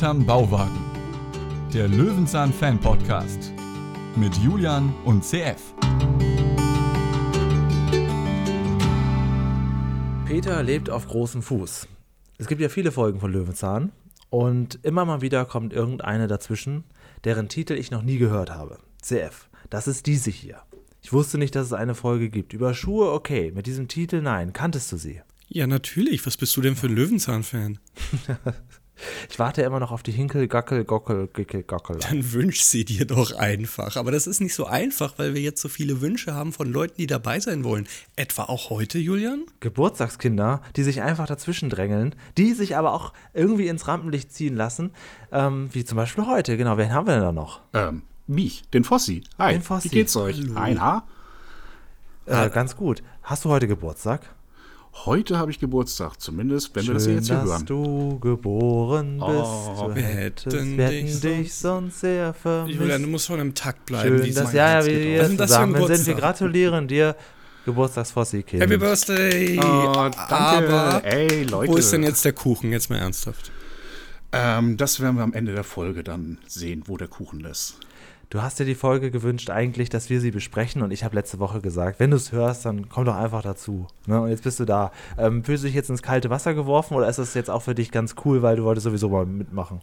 hinterm Bauwagen. Der Löwenzahn Fan Podcast mit Julian und CF. Peter lebt auf großem Fuß. Es gibt ja viele Folgen von Löwenzahn und immer mal wieder kommt irgendeine dazwischen, deren Titel ich noch nie gehört habe. CF. Das ist diese hier. Ich wusste nicht, dass es eine Folge gibt. Über Schuhe, okay. Mit diesem Titel, nein. Kanntest du sie? Ja, natürlich. Was bist du denn für ein Löwenzahn-Fan? ich warte immer noch auf die Hinkel, Gackel, Gockel, Gickel, Gockel. Dann wünsch sie dir doch einfach. Aber das ist nicht so einfach, weil wir jetzt so viele Wünsche haben von Leuten, die dabei sein wollen. Etwa auch heute, Julian? Geburtstagskinder, die sich einfach dazwischen drängeln, die sich aber auch irgendwie ins Rampenlicht ziehen lassen. Ähm, wie zum Beispiel heute. Genau, wen haben wir denn da noch? Ähm, mich, den Fossi. Hi, Den Fossi. wie geht's euch? Hallo. Ein Haar? Äh, ganz gut. Hast du heute Geburtstag? Heute habe ich Geburtstag, zumindest wenn wir das hier Schön, jetzt hier dass hören. du geboren bist. Oh, wir hätten wir hätten dich sonst sehr vermisst. Julian, du musst schon im Takt bleiben. Schön, wie dass ja, ja, wir hier denn das zusammen sind. Wir gratulieren dir, Geburtstagsfossi-Kind. Happy Birthday! Oh, danke. Aber Ey, Leute. wo ist denn jetzt der Kuchen? Jetzt mal ernsthaft. Ähm, das werden wir am Ende der Folge dann sehen, wo der Kuchen ist. Du hast dir die Folge gewünscht eigentlich, dass wir sie besprechen und ich habe letzte Woche gesagt, wenn du es hörst, dann komm doch einfach dazu. Ne? Und jetzt bist du da. Ähm, fühlst du dich jetzt ins kalte Wasser geworfen oder ist das jetzt auch für dich ganz cool, weil du wolltest sowieso mal mitmachen?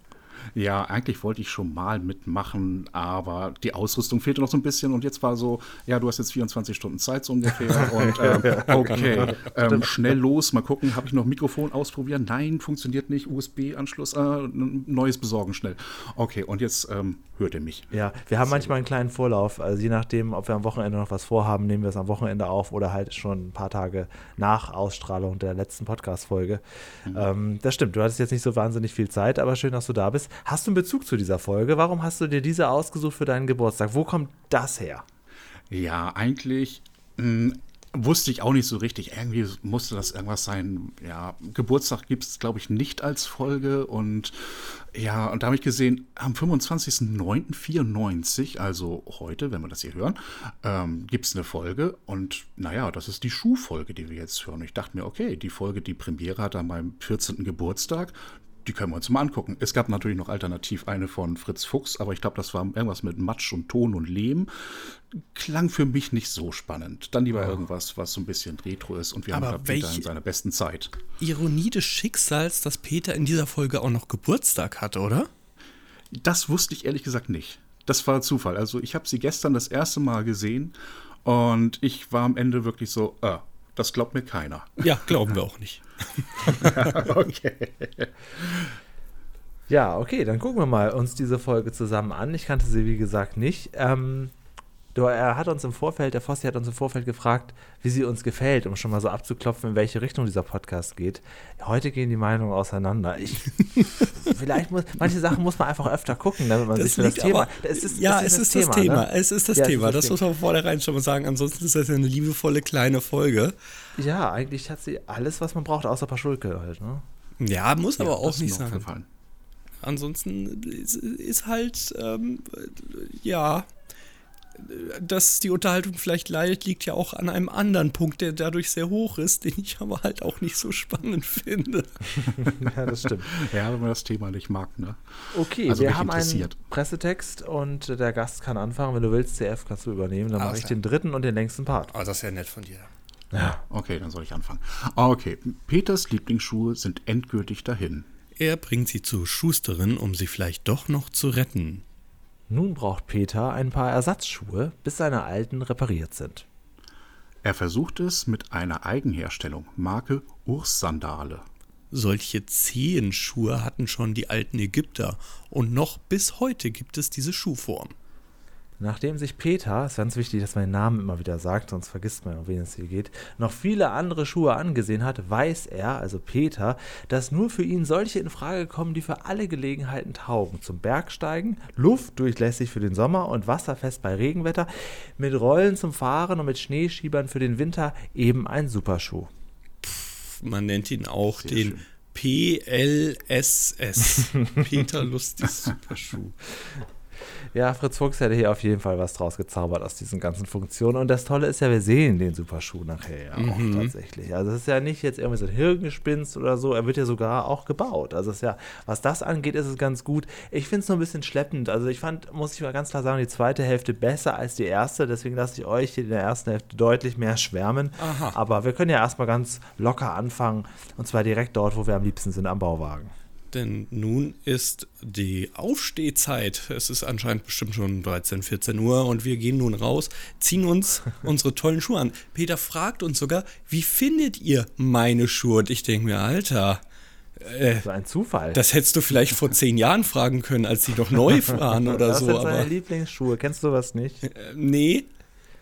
Ja, eigentlich wollte ich schon mal mitmachen, aber die Ausrüstung fehlte noch so ein bisschen und jetzt war so, ja, du hast jetzt 24 Stunden Zeit so ungefähr und ähm, okay, ähm, schnell los, mal gucken, habe ich noch Mikrofon ausprobieren? Nein, funktioniert nicht, USB-Anschluss, äh, neues besorgen schnell. Okay, und jetzt ähm, hört ihr mich. Ja, wir haben manchmal einen kleinen Vorlauf. Also je nachdem, ob wir am Wochenende noch was vorhaben, nehmen wir es am Wochenende auf oder halt schon ein paar Tage nach Ausstrahlung der letzten Podcast-Folge. Ähm, das stimmt, du hattest jetzt nicht so wahnsinnig viel Zeit, aber schön, dass du da bist. Hast du einen Bezug zu dieser Folge? Warum hast du dir diese ausgesucht für deinen Geburtstag? Wo kommt das her? Ja, eigentlich mh, wusste ich auch nicht so richtig. Irgendwie musste das irgendwas sein. Ja, Geburtstag gibt es, glaube ich, nicht als Folge. Und ja, und da habe ich gesehen, am 25.09.94, also heute, wenn wir das hier hören, ähm, gibt es eine Folge. Und naja, das ist die Schuhfolge, die wir jetzt hören. Ich dachte mir, okay, die Folge, die Premiere hat an meinem 14. Geburtstag. Die können wir uns mal angucken. Es gab natürlich noch alternativ eine von Fritz Fuchs, aber ich glaube, das war irgendwas mit Matsch und Ton und Lehm. Klang für mich nicht so spannend. Dann lieber irgendwas, was so ein bisschen retro ist und wir Aber haben gerade Peter in seiner besten Zeit. Ironie des Schicksals, dass Peter in dieser Folge auch noch Geburtstag hatte, oder? Das wusste ich ehrlich gesagt nicht. Das war Zufall. Also ich habe sie gestern das erste Mal gesehen und ich war am Ende wirklich so, äh, das glaubt mir keiner. Ja, glauben wir auch nicht. okay. Ja, okay, dann gucken wir mal uns diese Folge zusammen an. Ich kannte sie, wie gesagt, nicht. Ähm, er hat uns im Vorfeld, der Fossi hat uns im Vorfeld gefragt, wie sie uns gefällt, um schon mal so abzuklopfen, in welche Richtung dieser Podcast geht. Heute gehen die Meinungen auseinander. Ich, vielleicht muss, manche Sachen muss man einfach öfter gucken, damit man sich für das Thema. es ist, ja, es ist das Thema. ne? Es ist das Ja, es Thema. ist das das muss man vornherein schon mal sagen. Ansonsten ist das ja eine liebevolle kleine Folge. Ja, eigentlich hat sie alles, was man braucht, außer Paschulke halt. Ne? Ja, muss aber auch das ist nicht sein. Ansonsten ist, ist halt, ähm, ja, dass die Unterhaltung vielleicht leidet, liegt ja auch an einem anderen Punkt, der dadurch sehr hoch ist, den ich aber halt auch nicht so spannend finde. ja, das stimmt. Ja, wenn man das Thema nicht mag, ne? Okay, Also wir mich haben einen interessiert. Pressetext und der Gast kann anfangen. Wenn du willst, CF kannst du übernehmen. Dann Ah, mache ich den dritten und den längsten Part. Aber das ist ja nett von dir. Ja. Okay, dann soll ich anfangen. Okay, Peters Lieblingsschuhe sind endgültig dahin. Er bringt sie zur Schusterin, um sie vielleicht doch noch zu retten. Nun braucht Peter ein paar Ersatzschuhe, bis seine alten repariert sind. Er versucht es mit einer Eigenherstellung, Marke Urs-Sandale. Solche Zehenschuhe hatten schon die alten Ägypter und noch bis heute gibt es diese Schuhform. Nachdem sich Peter, ist ganz wichtig, dass man den Namen immer wieder sagt, sonst vergisst man, um wen es hier geht, noch viele andere Schuhe angesehen hat, weiß er, also Peter, dass nur für ihn solche in Frage kommen, die für alle Gelegenheiten taugen. Zum Bergsteigen, luftdurchlässig für den Sommer und wasserfest bei Regenwetter, mit Rollen zum Fahren und mit Schneeschiebern für den Winter eben ein Superschuh. Man nennt ihn auch Sehr den schön. PLSS. Peter Lustig Superschuh. Ja, Fritz Fuchs hätte hier auf jeden Fall was draus gezaubert aus diesen ganzen Funktionen. Und das Tolle ist ja, wir sehen den Superschuh nachher ja auch Mhm. tatsächlich. Also es ist ja nicht jetzt irgendwie so ein Hirngespinst oder so, er wird ja sogar auch gebaut. Also es ist ja, was das angeht, ist es ganz gut. Ich finde es nur ein bisschen schleppend. Also ich fand, muss ich mal ganz klar sagen, die zweite Hälfte besser als die erste. Deswegen lasse ich euch hier in der ersten Hälfte deutlich mehr schwärmen. Aha. Aber wir können ja erstmal ganz locker anfangen. Und zwar direkt dort, wo wir am liebsten sind, am Bauwagen. Denn nun ist die Aufstehzeit. Es ist anscheinend bestimmt schon 13, 14 Uhr und wir gehen nun raus, ziehen uns unsere tollen Schuhe an. Peter fragt uns sogar, wie findet ihr meine Schuhe? Und ich denke mir, Alter, So ein Zufall. das hättest du vielleicht vor zehn Jahren fragen können, als sie noch neu waren oder das so. sind seine Aber Lieblingsschuhe. Kennst du was nicht? äh, nee.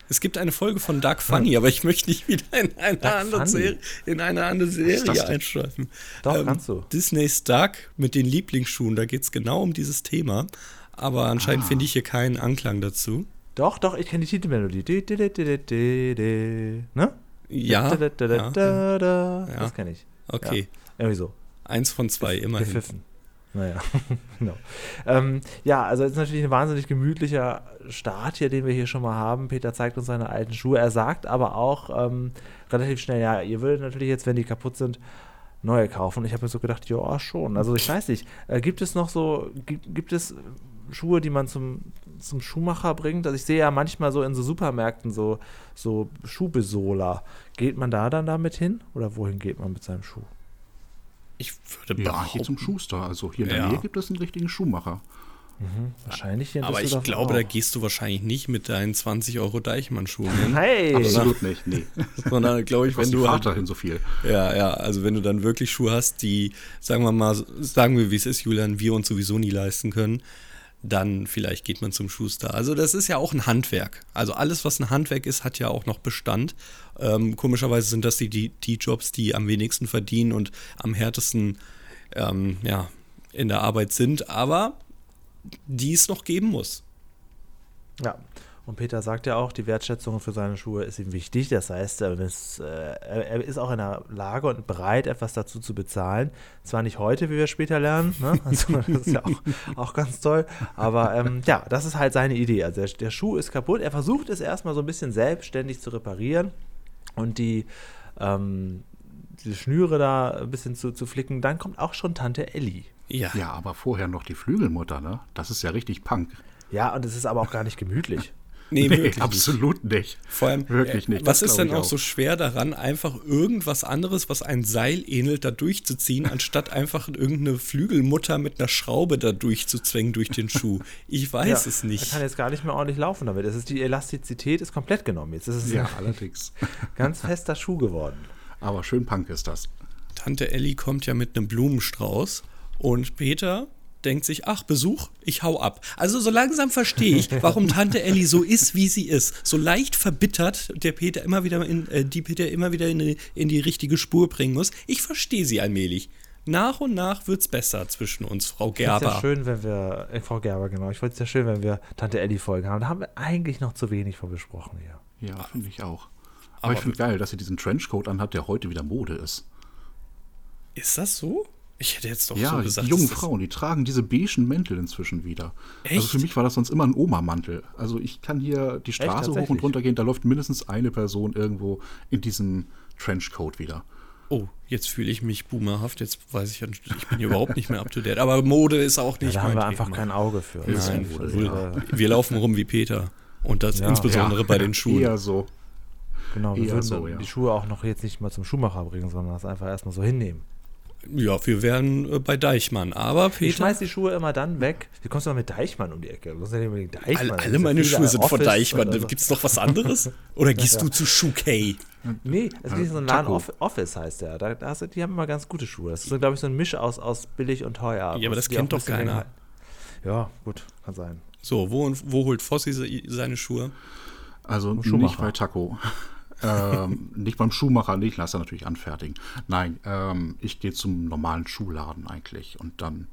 Es gibt eine Folge von Dark Funny, aber ich möchte nicht wieder in eine Dark andere Funny? Serie, in eine andere Serie einschreiben. Doch, kannst du. Disney's Duck mit den Lieblingsschuhen, da geht es genau um dieses Thema. Aber anscheinend Ah. finde ich hier keinen Anklang dazu. Doch, doch, ich kenne die Titelmelodie. Di, di, di, di, di, di, di. Ne? Ja, ja. da, da. Ja. Das kenne ich. okay. Irgendwie so. Eins von zwei, immerhin. Gepfiffen. Naja, genau. Ähm, ja, also es ist natürlich ein wahnsinnig gemütlicher Start hier, den wir hier schon mal haben. Peter zeigt uns seine alten Schuhe. Er sagt aber auch ähm, relativ schnell, ja, ihr würdet natürlich jetzt, wenn die kaputt sind, neue kaufen. Und ich habe mir so gedacht, ja, schon. Also ich weiß nicht, äh, gibt es noch so, gibt, gibt es Schuhe, die man zum, zum Schuhmacher bringt? Also ich sehe ja manchmal so in so Supermärkten so, so Schuhbesohler. Geht man da dann damit hin? Oder wohin geht man mit seinem Schuh? Ich würde Ja, hier zum behaupten, Schuster. Also hier in der Ja. Nähe gibt es einen richtigen Schuhmacher. Wahrscheinlich hier in aber ich glaube, da auch. gehst du wahrscheinlich nicht mit deinen 20 Euro Deichmann-Schuhen hin. Hey! Absolut nicht, nee. Sondern, glaube ich, wenn du die halt dahin so viel. Ja, ja, also wenn du dann wirklich Schuhe hast, die, sagen wir mal, sagen wir, wie es ist, Julian, wir uns sowieso nie leisten können, dann vielleicht geht man zum Schuster. Also das ist ja auch ein Handwerk. Also alles, was ein Handwerk ist, hat ja auch noch Bestand. Ähm, komischerweise sind das die, die, die Jobs, die am wenigsten verdienen und am härtesten ähm, ja, in der Arbeit sind, aber die es noch geben muss. Ja. Und Peter sagt ja auch, die Wertschätzung für seine Schuhe ist ihm wichtig. Das heißt, er ist, äh, er er ist auch in der Lage und bereit, etwas dazu zu bezahlen. Zwar nicht heute, wie wir später lernen, ne? also, das ist ja auch, auch ganz toll. Aber ähm, ja, das ist halt seine Idee. Also der, der Schuh ist kaputt. Er versucht es erstmal so ein bisschen selbstständig zu reparieren und die, ähm, die Schnüre da ein bisschen zu, zu flicken. Dann kommt auch schon Tante Elli. Ja, Ja, aber vorher noch die Flügelmutter, ne? Das ist ja richtig Punk. Ja, und es ist aber auch gar nicht gemütlich. Nee, wirklich nicht. absolut nicht. Vor allem, Wirklich äh, nicht, was das ist denn auch auch. so schwer daran, einfach irgendwas anderes, was ein Seil ähnelt, da durchzuziehen, anstatt einfach irgendeine Flügelmutter mit einer Schraube da durchzuzwängen durch den Schuh? Ich weiß Ja, es nicht. kann jetzt gar nicht mehr ordentlich laufen damit. Es ist die Elastizität ist komplett genommen. Jetzt ist es Ja, ein allerdings. ganz fester Schuh geworden. Aber schön Punk ist das. Tante Elli kommt ja mit einem Blumenstrauß und Peter denkt sich, ach, Besuch, ich hau ab. Also so langsam verstehe ich, warum Tante Elli so ist, wie sie ist. So leicht verbittert, der Peter immer wieder in, äh, die Peter immer wieder in die, in die richtige Spur bringen muss. Ich verstehe sie allmählich. Nach und nach wird's besser zwischen uns, Frau Es ist ja Gerber. schön, wenn wir, äh, Frau Gerber, genau, ich wollte es ja schön, wenn wir Tante Elli-Folgen haben. Da haben wir eigentlich noch zu wenig von besprochen hier. Ja, finde ich auch. Aber, Aber ich finde geil, dass sie diesen Trenchcoat anhat, der heute wieder Mode ist. Ist das so? Ich hätte jetzt doch Ja, so gesagt. die jungen Frauen, die tragen diese beigen Mäntel inzwischen wieder. Also Echt? für mich war das sonst immer ein Oma-Mantel. Also ich kann hier die Straße hoch tatsächlich? und runter gehen, da läuft mindestens eine Person irgendwo in diesem Trenchcoat wieder. Oh, jetzt fühle ich mich boomerhaft. Jetzt weiß ich, ja, ich bin hier überhaupt nicht mehr up to date. Aber Mode ist auch Ja, nicht da haben wir einfach Thema. kein Auge für. Nein, wohl. ja. wir laufen rum wie Peter. Und das Ja. insbesondere bei den Schuhen. Eher so. Genau, wir Eher würden so, ja. die Schuhe auch noch jetzt nicht mal zum Schuhmacher bringen, sondern das einfach erstmal so hinnehmen. Ja, wir wären äh, bei Deichmann. Aber Ich Peter, schmeiß die Schuhe immer dann weg. Wie kommst du noch mit Deichmann um die Ecke? Du musst ja nicht unbedingt Deichmann. alle, Da alle ja meine Schuhe sind von Deichmann. so. Gibt es noch was anderes? Oder gehst du zu Schuhkay? Nee, es gibt so einen Laden, Taco. Off Office heißt der. Da, da hast du, die haben immer ganz gute Schuhe. Das ist, so, glaube ich, so ein Misch aus, aus billig und teuer. Ja, aber das kennt doch keiner. Ja, gut, kann sein. So, wo, und- wo holt Fossi se- seine Schuhe? Also nicht bei Taco. Ähm, nicht beim Schuhmacher, nicht, lass er natürlich anfertigen. Nein, ähm, ich gehe zum normalen Schuhladen eigentlich und dann,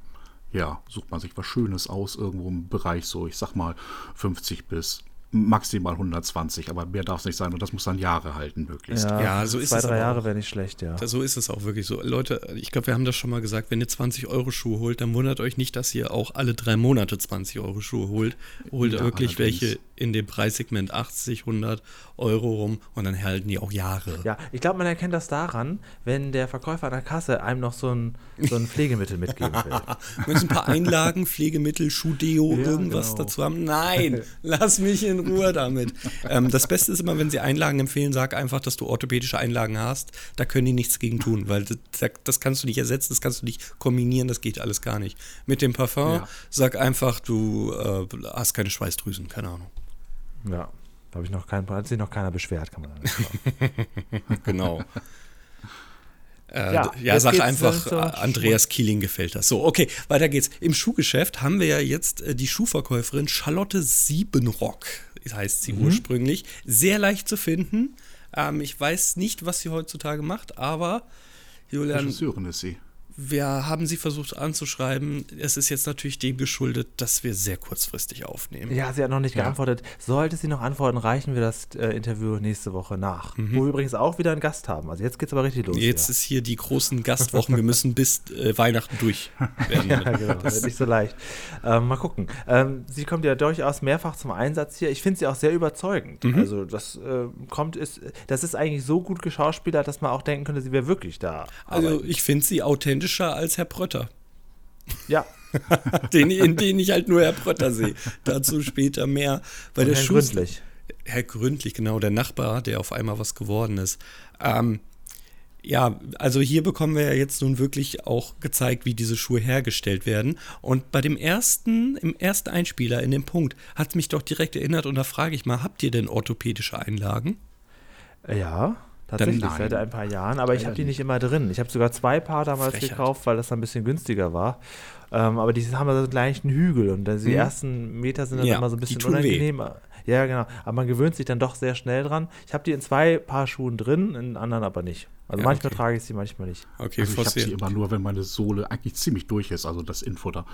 ja, sucht man sich was Schönes aus, irgendwo im Bereich so, ich sag mal 50 bis maximal 120, aber mehr darf es nicht sein und das muss dann Jahre halten, möglichst. Ja, ja so ist zwei, es. Zwei, drei Jahre auch. wäre nicht schlecht, ja. So ist es auch wirklich so. Leute, ich glaube, wir haben das schon mal gesagt, wenn ihr 20 Euro Schuhe holt, dann wundert euch nicht, dass ihr auch alle drei Monate 20 Euro Schuhe holt. Holt Ja, wirklich allerdings. welche in dem Preissegment 80, 100 Euro rum und dann halten die auch Jahre. Ja, ich glaube, man erkennt das daran, wenn der Verkäufer an der Kasse einem noch so ein, so ein Pflegemittel mitgeben will. Du ein paar Einlagen, Pflegemittel, Schuhdeo, Ja, irgendwas genau. dazu haben? Nein, lass mich in Ruhe damit. Ähm, das Beste ist immer, wenn sie Einlagen empfehlen, sag einfach, dass du orthopädische Einlagen hast. Da können die nichts gegen tun, weil das, das kannst du nicht ersetzen, das kannst du nicht kombinieren, das geht alles gar nicht. Mit dem Parfum, Ja. sag einfach, du äh, hast keine Schweißdrüsen, keine Ahnung. Ja, da habe ich noch keinen, hat sich noch keiner beschwert, kann man sagen. Genau. Äh, Ja, ja, sag einfach, äh, Andreas Kieling gefällt das. So, okay, weiter geht's. Im Schuhgeschäft haben wir ja jetzt äh, die Schuhverkäuferin Charlotte Siebenrock, heißt sie ursprünglich. Sehr leicht zu finden. Ähm, ich weiß nicht, was sie heutzutage macht, aber Julian, Regisseurin ist sie. Wir haben sie versucht anzuschreiben. Es ist jetzt natürlich dem geschuldet, dass wir sehr kurzfristig aufnehmen. Ja, sie hat noch nicht Ja. geantwortet. Sollte sie noch antworten, reichen wir das äh, Interview nächste Woche nach. Wo wir übrigens auch wieder einen Gast haben. Also jetzt geht's aber richtig los. Mhm. Jetzt hier. ist hier die großen Gastwochen. Wir müssen bis äh, Weihnachten durch werden. Ja, genau. Das ist nicht so leicht. Ähm, mal gucken. Ähm, sie kommt ja durchaus mehrfach zum Einsatz hier. Ich finde sie auch sehr überzeugend. Mhm. Also das äh, kommt, ist, das ist eigentlich so gut geschauspielert, dass man auch denken könnte, sie wäre wirklich da. Also arbeiten. ich finde sie authentischer als Herr Prötter, ja, den, in den ich halt nur Herr Prötter sehe. Dazu später mehr. Weil und der Herrn Schuster, Gründlich. Herr Gründlich, genau, der Nachbar, der auf einmal was geworden ist. Ähm, ja, also hier bekommen wir ja jetzt nun wirklich auch gezeigt, wie diese Schuhe hergestellt werden. Und bei dem ersten, im ersten Einspieler in dem Punkt, hat mich doch direkt erinnert und da frage ich mal, habt ihr denn orthopädische Einlagen? Ja, tatsächlich, Dann seit ein paar Jahren, aber ich habe die nicht immer drin. Ich habe sogar zwei Paar damals Frechheit. gekauft, weil das ein bisschen günstiger war. Ähm, aber die haben so einen leichten Hügel und dann die Mhm. ersten Meter sind dann Ja, immer so ein bisschen tun weh. unangenehm. Ja, genau. Aber man gewöhnt sich dann doch sehr schnell dran. Ich habe die in zwei Paar Schuhen drin, in anderen aber nicht. Also Ja, manchmal okay. trage ich sie, manchmal nicht. Okay, Also ich habe sie immer nur, wenn meine Sohle eigentlich ziemlich durch ist, also das Infutter.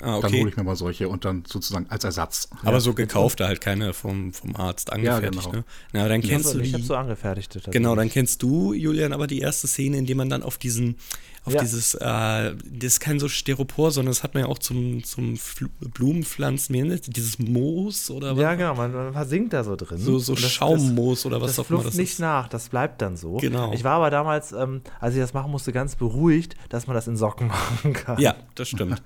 Ah, Dann okay. hole ich mir mal solche und dann sozusagen als Ersatz. Aber so gekaufte halt keine vom, vom Arzt angefertigt, genau. ne? Na, dann kennst Also, du ich habe so angefertigte. Genau, dann kennst du, Julian, aber die erste Szene, in der man dann auf diesen, auf Ja. dieses, äh, das ist kein so Styropor, sondern das hat man ja auch zum, zum Fl Blumenpflanzen, dieses Moos oder was? Ja, genau, man, man versinkt da so drin. So, so Und das- Schaummoos oder was auch immer das nicht ist. nach, das bleibt dann so. Genau. Ich war aber damals, ähm, als ich das machen musste, ganz beruhigt, dass man das in Socken machen kann. Ja, das stimmt.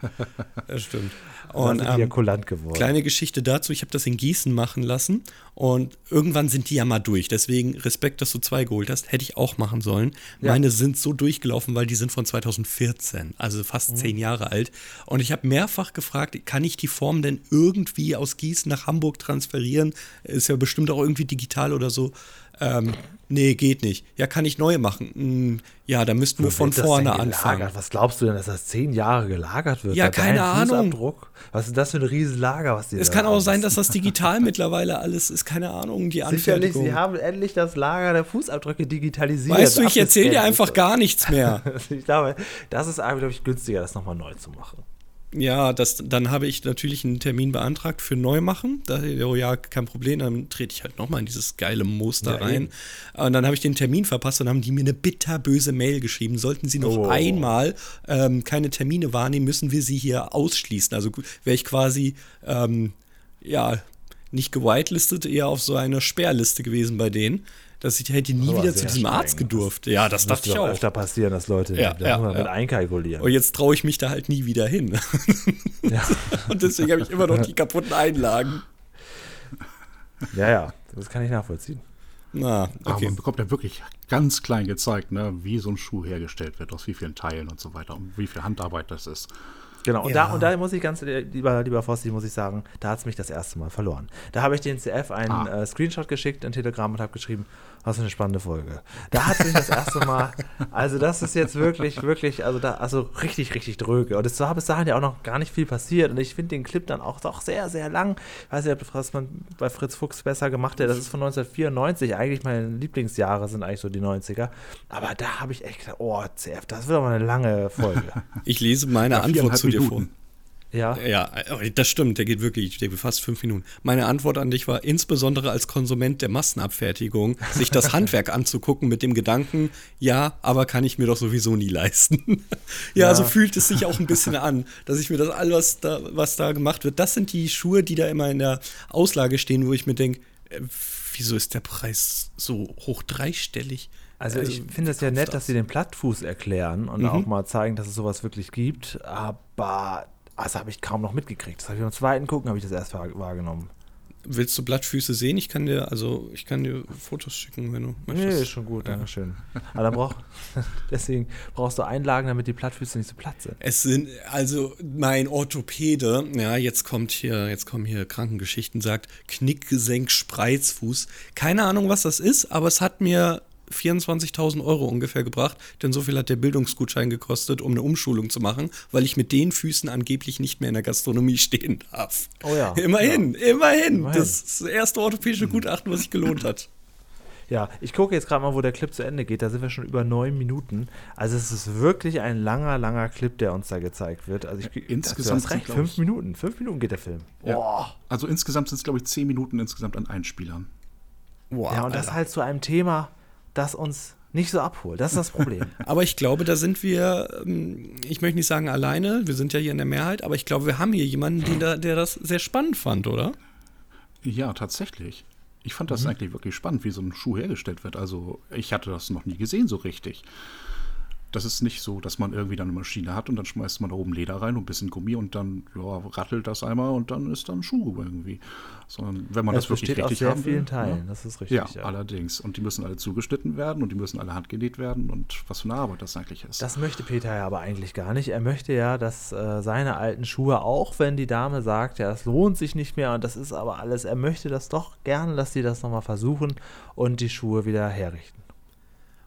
Das stimmt. Und ähm, kulant geworden. Kleine Geschichte dazu, ich habe das in Gießen machen lassen und irgendwann sind die ja mal durch. Deswegen Respekt, dass du zwei geholt hast, hätte ich auch machen sollen. Ja. Meine sind so durchgelaufen, weil die sind von 2014, also fast zehn Jahre alt. Und ich habe mehrfach gefragt, kann ich die Form denn irgendwie aus Gießen nach Hamburg transferieren? Ist ja bestimmt auch irgendwie digital oder so. Ähm, nee, geht nicht. Ja, kann ich neue machen? Hm, ja, da müssten wir von vorne anfangen. Was glaubst du denn, dass das zehn Jahre gelagert wird? Ja, Bei keine Ahnung. Was ist das für ein Riesenlager, was die Es kann auch haben? sein, dass das digital mittlerweile alles ist, keine Ahnung, die Sicherlich, Anfertigung. sie haben endlich das Lager der Fußabdrücke digitalisiert. Weißt du, ich erzähle dir einfach gar nichts mehr. Ich glaube, das ist, glaube ich, günstiger, das nochmal neu zu machen. Ja, das, dann habe ich natürlich einen Termin beantragt für Neumachen. Da, oh ja, kein Problem, dann trete ich halt nochmal in dieses geile Muster Ja, rein. eben. Und dann habe ich den Termin verpasst und haben die mir eine bitterböse Mail geschrieben. Sollten sie noch Oh. einmal ähm, keine Termine wahrnehmen, müssen wir sie hier ausschließen. Also wäre ich quasi, ähm, ja, nicht gewitelistet, eher auf so einer Sperrliste gewesen bei denen. Dass ich hätte nie Aber wieder zu diesem streng. Arzt gedurft. Ja, das dachte Müsste ich auch. öfter passieren, dass Leute Ja, da ja, man mit ja. einkalkulieren. Und jetzt traue ich mich da halt nie wieder hin. Ja. Und deswegen habe ich immer noch die kaputten Einlagen. ja, ja, das kann ich nachvollziehen. Na, Aber okay. man bekommt ja wirklich ganz klein gezeigt, ne, wie so ein Schuh hergestellt wird, aus wie vielen Teilen und so weiter und wie viel Handarbeit das ist. Genau, und, Ja. da, und da muss ich ganz, lieber, lieber Fossi, muss ich sagen, da hat es mich das erste Mal verloren. Da habe ich den CF einen Ah. äh, Screenshot geschickt in Telegram und habe geschrieben, was für eine spannende Folge. Da hat es mich das erste Mal, also das ist jetzt wirklich, wirklich, also da, also richtig, richtig dröge. Und es war bis dahin ja auch noch gar nicht viel passiert. Und ich finde den Clip dann auch doch sehr, sehr lang. Ich weiß nicht, was man bei Fritz Fuchs besser gemacht hat. Das ist von 1994. Eigentlich meine Lieblingsjahre sind eigentlich so die 90er. Aber da habe ich echt gedacht, oh, CF, das wird aber eine lange Folge. Ich lese meine Ja, Antwort zu dir vor. Ja. Ja, das stimmt, der geht wirklich, der geht fast fünf Minuten. Meine Antwort an dich war insbesondere als Konsument der Massenabfertigung, sich das Handwerk anzugucken mit dem Gedanken, ja, aber kann ich mir doch sowieso nie leisten. ja, Ja. so fühlt es sich auch ein bisschen an, dass ich mir das alles, was da, was da gemacht wird, das sind die Schuhe, die da immer in der Auslage stehen, wo ich mir denke, äh, wieso ist der Preis so hoch dreistellig? Also Äh, ich finde es ja nett, das. dass sie den Plattfuß erklären und Mhm. auch mal zeigen, dass es sowas wirklich gibt. Aber das habe ich kaum noch mitgekriegt. Das habe ich beim zweiten Gucken habe ich das erst wahr- wahrgenommen. Willst du Blattfüße sehen? Ich kann dir, also ich kann dir Fotos schicken, wenn du Nee, möchtest. ist schon gut, danke schön. Aber dann brauch, deswegen brauchst du Einlagen, damit die Plattfüße nicht so platt sind. Es sind, also mein Orthopäde, ja, jetzt kommt hier, jetzt kommen hier Krankengeschichten, sagt Knickgesenk, Spreizfuß. Keine Ahnung, was das ist, aber es hat mir 24.000 Euro ungefähr gebracht, denn so viel hat der Bildungsgutschein gekostet, um eine Umschulung zu machen, weil ich mit den Füßen angeblich nicht mehr in der Gastronomie stehen darf. Oh ja. Immerhin, immerhin. Immerhin. Das ist das erste orthopädische Gutachten, was sich gelohnt hat. Ja, ich gucke jetzt gerade mal, wo der Clip zu Ende geht. Da sind wir schon über neun Minuten. Also es ist wirklich ein langer, langer Clip, der uns da gezeigt wird. Also ich, insgesamt hast sind, recht, fünf ich- Minuten. Fünf Minuten geht der Film. Ja. Boah. Also insgesamt sind es, glaube ich, zehn Minuten insgesamt an Einspielern. Wow, Ja, und das Alter. halt zu einem Thema, das uns nicht so abholt. Das ist das Problem. Aber ich glaube, da sind wir, ähm, ich möchte nicht sagen alleine, wir sind ja hier in der Mehrheit, aber ich glaube, wir haben hier jemanden, den da, der das sehr spannend fand, oder? Ja, tatsächlich. Ich fand das eigentlich wirklich spannend, wie so ein Schuh hergestellt wird. Also ich hatte das noch nie gesehen so richtig. Das ist nicht so, dass man irgendwie dann eine Maschine hat und dann schmeißt man da oben Leder rein und ein bisschen Gummi und dann ja, rattelt das einmal und dann ist dann ein Schuh irgendwie. Sondern wenn man Das das, wirklich besteht aus richtig sehr haben vielen will, Teilen. Ja, Das ist richtig. ja, allerdings. Und die müssen alle zugeschnitten werden und die müssen alle handgenäht werden und was für eine Arbeit das eigentlich ist. Das möchte Peter ja aber eigentlich gar nicht. Er möchte ja, dass äh, seine alten Schuhe, auch wenn die Dame sagt, ja, es lohnt sich nicht mehr und das ist aber alles, er möchte das doch gerne, dass sie das nochmal versuchen und die Schuhe wieder herrichten.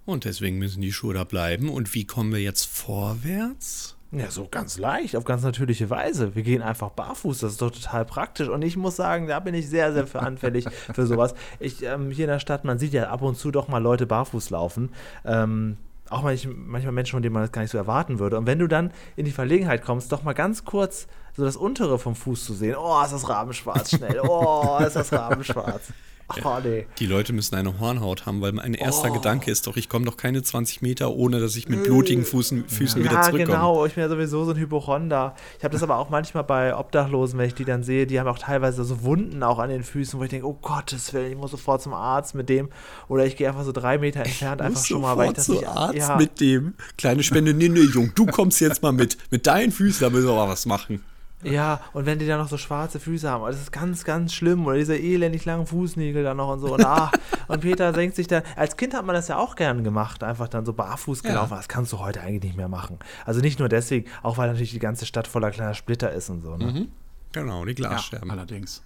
Und deswegen müssen die Schuhe da bleiben. Und wie kommen wir jetzt vorwärts? Ja, so ganz leicht, auf ganz natürliche Weise. Wir gehen einfach barfuß, das ist doch total praktisch. Und ich muss sagen, da bin ich sehr, sehr für anfällig für sowas. Ich, ähm, hier in der Stadt, man sieht ja ab und zu doch mal Leute barfuß laufen. Ähm, auch manch, manchmal Menschen, von denen man das gar nicht so erwarten würde. Und wenn du dann in die Verlegenheit kommst, doch mal ganz kurz so das untere vom Fuß zu sehen. Oh, ist das Rabenschwarz schnell. Oh, ist das Rabenschwarz. Oh, nee. Die Leute müssen eine Hornhaut haben, weil mein erster Oh. Gedanke ist doch, ich komme doch keine 20 Meter, ohne dass ich mit blutigen Füßen, Füßen wieder Ja, zurückkomme. genau. Ich bin ja sowieso so ein Hypochonder. Ich habe das aber auch manchmal bei Obdachlosen, wenn ich die dann sehe, die haben auch teilweise so Wunden auch an den Füßen, wo ich denke, oh Gottes Willen, ich muss sofort zum Arzt mit dem. Oder ich gehe einfach so drei Meter entfernt einfach Muss schon mal, weil ich das zu nicht Arzt ja, mit dem. Kleine Spende, nee, nee, Jung, du kommst jetzt mal mit. Mit deinen Füßen, da müssen wir aber was machen. Ja, und wenn die dann noch so schwarze Füße haben, oh, das ist ganz, ganz schlimm. Oder diese elendig langen Fußnägel dann noch und so. Und, ah, und Peter senkt sich dann. Als Kind hat man das ja auch gern gemacht, einfach dann so barfuß Ja. gelaufen. Das kannst du heute eigentlich nicht mehr machen. Also nicht nur deswegen, auch weil natürlich die ganze Stadt voller kleiner Splitter ist und so. Ne? Genau, die ja, Glasscherben. allerdings.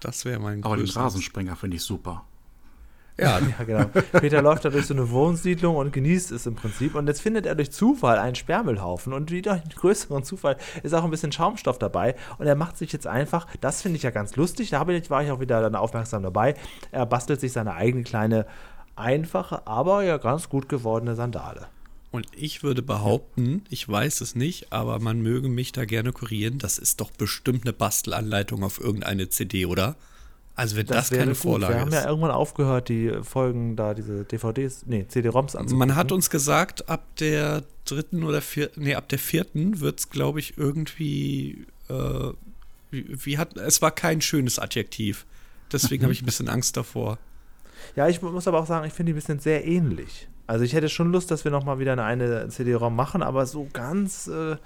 das wäre mein Aber den Rasensprenger finde ich super. Ja, Ja, genau. Peter läuft da durch so eine Wohnsiedlung und genießt es im Prinzip. Und jetzt findet er durch Zufall einen Sperrmüllhaufen. Und wie durch einen größeren Zufall ist auch ein bisschen Schaumstoff dabei. Und er macht sich jetzt einfach, das finde ich ja ganz lustig, da ich, war ich auch wieder dann aufmerksam dabei. Er bastelt sich seine eigene kleine, einfache, aber ja ganz gut gewordene Sandale. Und ich würde behaupten, ich weiß es nicht, aber man möge mich da gerne kurieren, das ist doch bestimmt eine Bastelanleitung auf irgendeine CD, oder? Also wenn das, wäre keine gut. Vorlage Wir haben ja irgendwann aufgehört, die Folgen da, diese DVDs, nee, CD-ROMs anzugucken. Man hat uns gesagt, ab der dritten oder vierten, nee, ab der vierten wird es, glaube ich, irgendwie, äh, wie, wie hat, es war kein schönes Adjektiv. Deswegen habe ich ein bisschen Angst davor. Ja, ich muss aber auch sagen, ich finde die ein bisschen sehr ähnlich. Also ich hätte schon Lust, dass wir nochmal wieder eine, eine CD-ROM machen, aber so ganz, äh,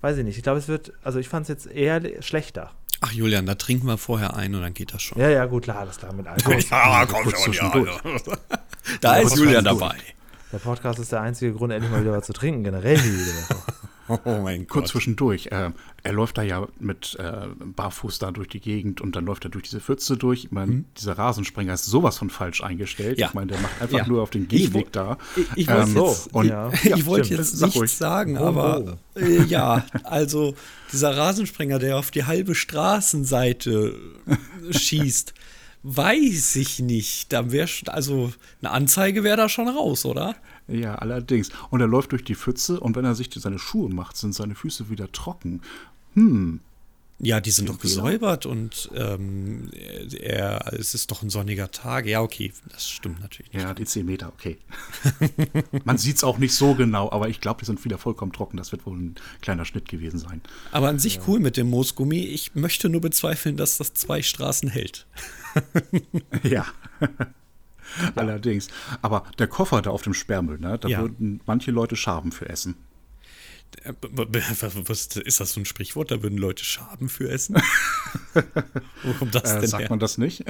weiß ich nicht. Ich glaube, es wird, also ich fand es jetzt eher le- schlechter. Ach Julian, da trinken wir vorher ein und dann geht das schon. Ja, ja, gut, klar, alles klar mit Alkohol. Ja, komm schon, ja. zwischendurch. Da ist Julian dabei. Der Podcast ist der einzige Grund, endlich mal wieder was zu trinken, generell Woche. Oh mein Kurz Gott. zwischendurch. Äh, er läuft da ja mit äh, Barfuß da durch die Gegend und dann läuft er durch diese Pfütze durch. Ich meine, dieser Rasensprenger ist sowas von falsch eingestellt. Mhm. Ja. Ich meine, der macht einfach Ja. nur auf den Ich Gehweg da. Ich, ich wollte Ähm, jetzt, und- ja. ich wollte jetzt Sag nichts ruhig. sagen, Oh, aber äh, ja, also dieser Rasensprenger, der auf die halbe Straßenseite schießt, weiß ich nicht. Da wäre also eine Anzeige wäre da schon raus, oder? Ja, allerdings. Und er läuft durch die Pfütze und wenn er sich seine Schuhe macht, sind seine Füße wieder trocken. Hm, Ja, die sind doch gesäubert und ähm, er, es ist doch ein sonniger Tag. Ja, okay, das stimmt natürlich nicht. Ja, die 10 Meter, okay. Man sieht es auch nicht so genau, aber ich glaube, die sind wieder vollkommen trocken. Das wird wohl ein kleiner Schnitt gewesen sein. Aber an sich cool mit dem Moosgummi. Ich möchte nur bezweifeln, dass das zwei Straßen hält. ja. Allerdings. Aber der Koffer da auf dem Sperrmüll, ne, da würden manche Leute Schaben für essen. Äh, Was, ist das so ein Sprichwort? Da würden Leute Schaben für essen? Wo kommt das Äh, denn sagt her? man das nicht?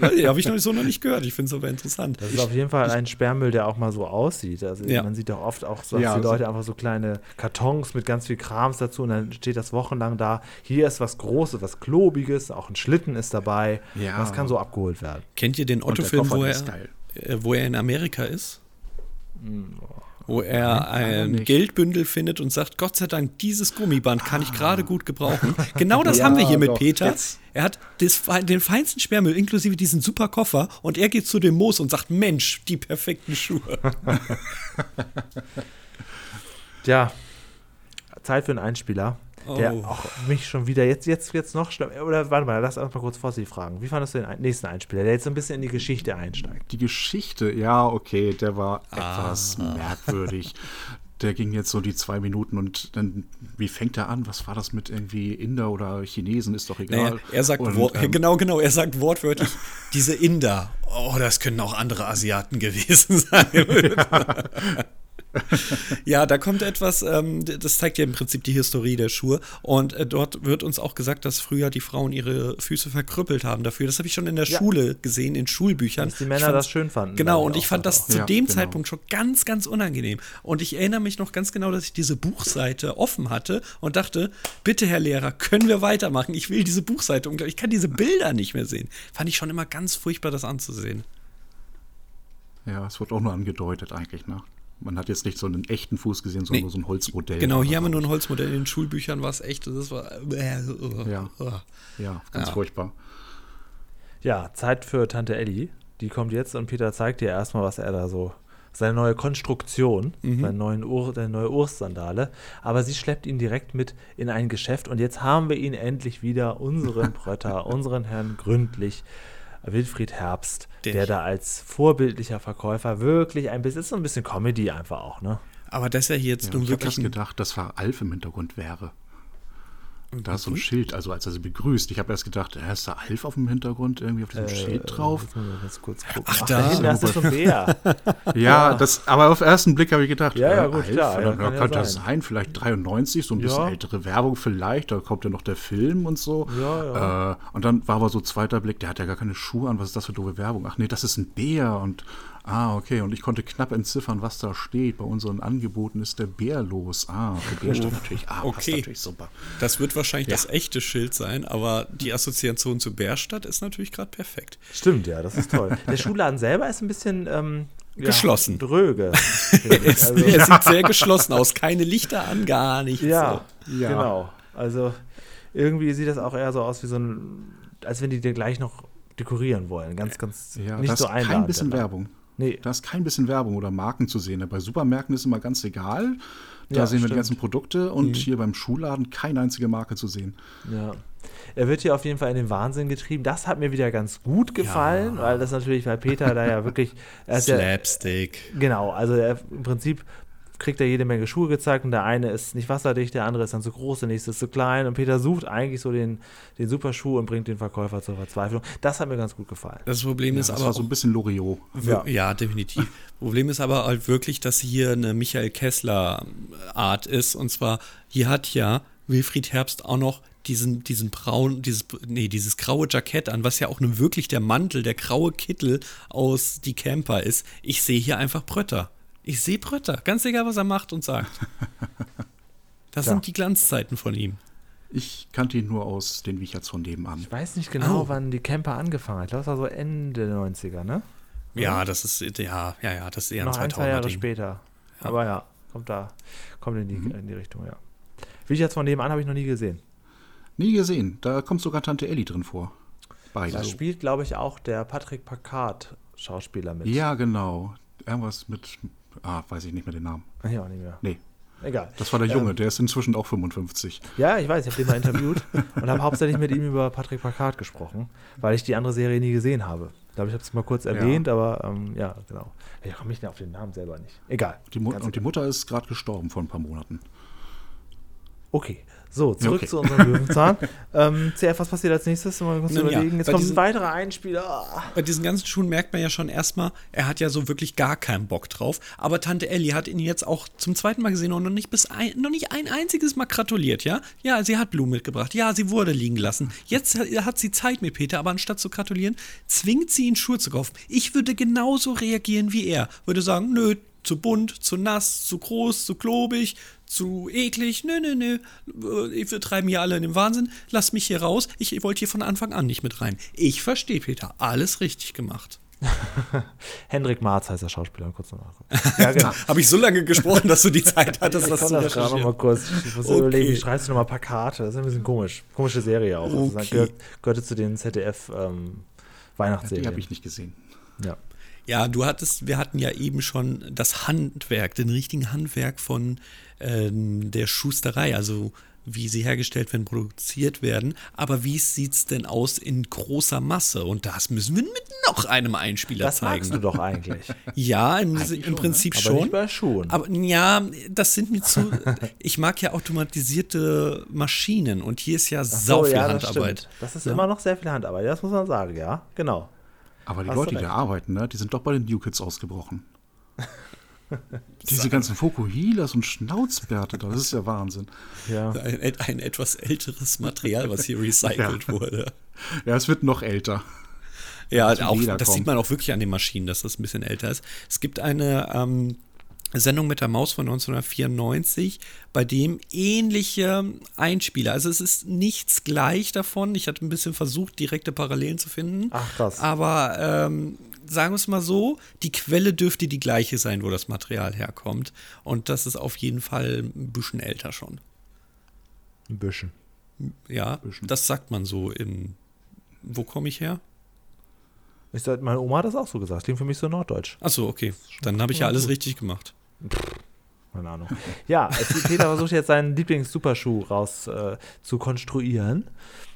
Nee, Habe ich noch so noch nicht gehört. Ich finde es aber interessant. Das ist auf jeden Fall ein Sperrmüll, der auch mal so aussieht. Also Ja. man sieht doch oft auch, so, dass Ja, die so- Leute einfach so kleine Kartons mit ganz viel Krams dazu und dann steht das wochenlang da. Hier ist was Großes, was Klobiges, auch ein Schlitten ist dabei. Ja. Das kann so abgeholt werden. Kennt ihr den Otto-Film, wo er, äh, wo er in Amerika ist? Wo er ein nicht. Geldbündel findet und sagt, Gott sei Dank, dieses Gummiband kann ich gerade gut gebrauchen. Genau das Ja, haben wir hier mit. Peter. Jetzt. Er hat das, den feinsten Sperrmüll, inklusive diesen super Koffer, und er geht zu dem Moos und sagt, Mensch, die perfekten Schuhe. Tja, Zeit für einen Einspieler, der Oh. auch mich schon wieder jetzt, jetzt, jetzt noch schlimm. Oder warte mal, lass uns mal kurz vor Sie fragen. Wie fandest du den nächsten Einspieler, der jetzt so ein bisschen in die Geschichte einsteigt? Die Geschichte, ja, okay, der war Ah. etwas merkwürdig. Der ging jetzt so die zwei Minuten und dann, wie fängt er an? Was war das mit irgendwie Inder oder Chinesen? Ist doch egal. Naja, er sagt, und, ähm, genau, genau, er sagt wortwörtlich, diese Inder, oh, das können auch andere Asiaten gewesen sein. ja, da kommt etwas, ähm, das zeigt ja im Prinzip die Historie der Schuhe. Und äh, dort wird uns auch gesagt, dass früher die Frauen ihre Füße verkrüppelt haben dafür. Das habe ich schon in der Ja. Schule gesehen, in Schulbüchern. Dass die Männer fand's- das schön fanden. Genau, und ich auch fand das zu Ja, dem genau. Zeitpunkt schon ganz, ganz unangenehm. Und ich erinnere mich noch ganz genau, dass ich diese Buchseite offen hatte und dachte, bitte, Herr Lehrer, können wir weitermachen? Ich will diese Buchseite und ich kann diese Bilder nicht mehr sehen. Fand ich schon immer ganz furchtbar, das anzusehen. Ja, es wird auch nur angedeutet eigentlich, ne? Man hat jetzt nicht so einen echten Fuß gesehen, sondern Nee. nur so ein Holzmodell. Genau, hier haben wir nur ein Holzmodell. In den Schulbüchern war es echt. Das war. Ja. Ja, ganz Ja. furchtbar. Ja, Zeit für Tante Elli. Die kommt jetzt und Peter zeigt dir erstmal, was er da so. Seine neue Konstruktion, seine, neuen Ur, seine neue Ursandale. Aber sie schleppt ihn direkt mit in ein Geschäft und jetzt haben wir ihn endlich wieder, unseren Prötter, unseren Herrn Gründlich, Wilfried Herbst, Der- der, da als vorbildlicher Verkäufer wirklich ein bisschen, ist so ein bisschen Comedy einfach auch, ne? Aber dass er hier jetzt Ja, nun ich habe wirklich. erst Ein, gedacht, dass war Alf im Hintergrund wäre. Da ist so ein Schild, also als er sie begrüßt. Ich habe erst gedacht, äh, ist da Alf auf dem Hintergrund irgendwie auf diesem Schild drauf? Ach, da. hinten, das ist so ein Bär. Ja, das, aber auf den ersten Blick habe ich gedacht, Ja, ja, äh, gut, Alf, klar, ja, kann ja könnte das sein. sein, vielleicht 93, so ein bisschen Ja. ältere Werbung vielleicht, da kommt ja noch der Film und so. Ja, Äh, und dann war aber so zweiter Blick, der hat ja gar keine Schuhe an, was ist das für doofe Werbung? Ach nee, das ist ein Bär und ah, okay, und ich konnte knapp entziffern, was da steht. Bei unseren Angeboten ist der Bär los. Ah, der Bär steht natürlich, ah, passt Okay. natürlich super. das wird wahrscheinlich Ja. das echte Schild sein, aber die Assoziation zu Bärstadt ist natürlich gerade perfekt. Stimmt, ja, das ist toll. Der Schuhladen selber ist ein bisschen ähm, ja, Geschlossen. Dröge. Es, also, er sieht sehr geschlossen aus. Keine Lichter an, gar nichts. ja, Ja. genau. Also irgendwie sieht das auch eher so aus wie so ein, als wenn die dir gleich noch dekorieren wollen. Ganz, ganz Ja, nicht so ist einladend. kein bisschen aber. Werbung. Nee, Da ist kein bisschen Werbung oder Marken zu sehen. Bei Supermärkten ist immer ganz egal. Da Ja, sehen wir die stimmt. ganzen Produkte und hier beim Schuhladen keine einzige Marke zu sehen. ja. Er wird hier auf jeden Fall in den Wahnsinn getrieben. Das hat mir wieder ganz gut gefallen, weil das natürlich bei Peter da ja wirklich. Er ist ja, Slapstick. Genau, also er, im Prinzip kriegt er jede Menge Schuhe gezeigt und der eine ist nicht wasserdicht, der andere ist dann zu groß, der nächste ist zu klein und Peter sucht eigentlich so den, den Superschuh und bringt den Verkäufer zur Verzweiflung. Das hat mir ganz gut gefallen. Das Problem ist das aber war so ein bisschen Loriot. Ja. Ja. definitiv. Problem ist aber halt wirklich, dass hier eine Michael Kessler Art ist. Und zwar, hier hat ja Wilfried Herbst auch noch diesen, diesen braun, dieses, nee, dieses graue Jackett an, was ja auch nun wirklich der Mantel, der graue Kittel aus die Camper ist. Ich sehe hier einfach Brötter. Ich sehe Brötter. Ganz egal, was er macht und sagt. Das Ja. sind die Glanzzeiten von ihm. Ich kannte ihn nur aus den Wicherts von nebenan. Ich weiß nicht genau, Oh. wann die Camper angefangen hat. Ich glaube, das war so Ende der 90er, ne? Ja, das ist, ja, ja, ja, das ist eher ein Noch ein, zwei Jahre 2000er Ding. später. Aber ja, kommt da, kommt in die, in die Richtung, ja. Jetzt von nebenan habe ich noch nie gesehen. Nie gesehen. Da kommt sogar Tante Elli drin vor. Beide. Da spielt, glaube ich, auch der Patrick Packard Schauspieler mit. Ja, genau. Irgendwas mit. Ah, weiß ich nicht mehr den Namen. Ich auch nicht mehr. Nee. egal. Das war der Junge, der ist inzwischen auch 55. Ja, ich weiß, ich habe den mal interviewt und habe hauptsächlich mit ihm über Patrick Packard gesprochen, weil ich die andere Serie nie gesehen habe. Ich glaube, ich habe es mal kurz erwähnt, aber ähm, ja, genau. Ich komme nicht auf den Namen selber nicht. Egal. Die und die egal. Mutter ist gerade gestorben vor ein paar Monaten. Okay. So, zurück Okay. zu unserem Löwenzahn. ähm, CF, was passiert als nächstes? Mal kurz Nun ja, überlegen. Jetzt bei kommt ein diesen- weiterer Einspieler. Bei diesen ganzen Schuhen merkt man ja schon erstmal, er hat ja so wirklich gar keinen Bock drauf. Aber Tante Ellie hat ihn jetzt auch zum zweiten Mal gesehen und noch nicht, bis ein, noch nicht ein einziges Mal gratuliert, ja? Ja, sie hat Blumen mitgebracht. Ja, sie wurde liegen lassen. Jetzt hat- hat sie Zeit mit Peter, aber anstatt zu gratulieren, zwingt sie ihn Schuhe zu kaufen. Ich würde genauso reagieren wie er. Würde sagen, nö, zu bunt, zu nass, zu groß, zu klobig, zu eklig. Nö, nö, nö. Äh, Wir treiben hier alle in den Wahnsinn. Lass mich hier raus. Ich wollte hier von Anfang an nicht mit rein. Ich verstehe, Peter. Alles richtig gemacht. Hendrik Marz heißt der Schauspieler, kurz nochmal. Ja, genau. Habe ich so lange gesprochen, dass du die Zeit hattest, Ich das kann zu das gerade mal kurz. Ich muss Okay. überlegen, schreibst du nochmal Plakate? Das ist ein bisschen komisch. Komische Serie auch. Das Okay. gehört, gehörte zu den ZDF ähm, Die Weihnachtsserien. habe ich nicht gesehen. Ja. Ja, du hattest, wir hatten ja eben schon das Handwerk, den richtigen Handwerk von ähm, der Schusterei, also wie sie hergestellt werden, produziert werden. Aber wie sieht's denn aus in großer Masse? Und das müssen wir mit noch einem Einspieler Das zeigen. magst du doch eigentlich. Ja, im, Eigentlich im schon, Prinzip Aber schon. nicht bei Schuhen. Aber ja, das sind mir zu. ich mag ja automatisierte Maschinen und hier ist ja sau So, viel ja, das Handarbeit. stimmt. Das ist immer noch sehr viel Handarbeit, das muss man sagen, ja. Genau. Aber die Hast Leute, die da arbeiten, ne, die sind doch bei den New Kids ausgebrochen. Diese ganzen Fokuhilas und Schnauzbärte, das ist ja Wahnsinn. Ja. Ein, ein etwas älteres Material, was hier recycelt wurde. Ja, es wird noch älter. Ja, auch, das kommen. sieht man auch wirklich an den Maschinen, dass das ein bisschen älter ist. Es gibt eine ähm, Sendung mit der Maus von 1994, bei dem ähnliche Einspieler, also es ist nichts gleich davon. Ich hatte ein bisschen versucht, direkte Parallelen zu finden. Ach, krass. Aber ähm, sagen wir es mal so, die Quelle dürfte die gleiche sein, wo das Material herkommt. Und das ist auf jeden Fall ein bisschen älter schon. Ein bisschen. Ja, das sagt man so in. Wo komme ich her? Ich sag, meine Oma hat das auch so gesagt. Klingt für mich so norddeutsch. Achso, okay. Dann habe ich ja alles richtig gemacht. Keine Ahnung. Ja, Peter versucht jetzt seinen Lieblings-Superschuh raus äh, zu konstruieren.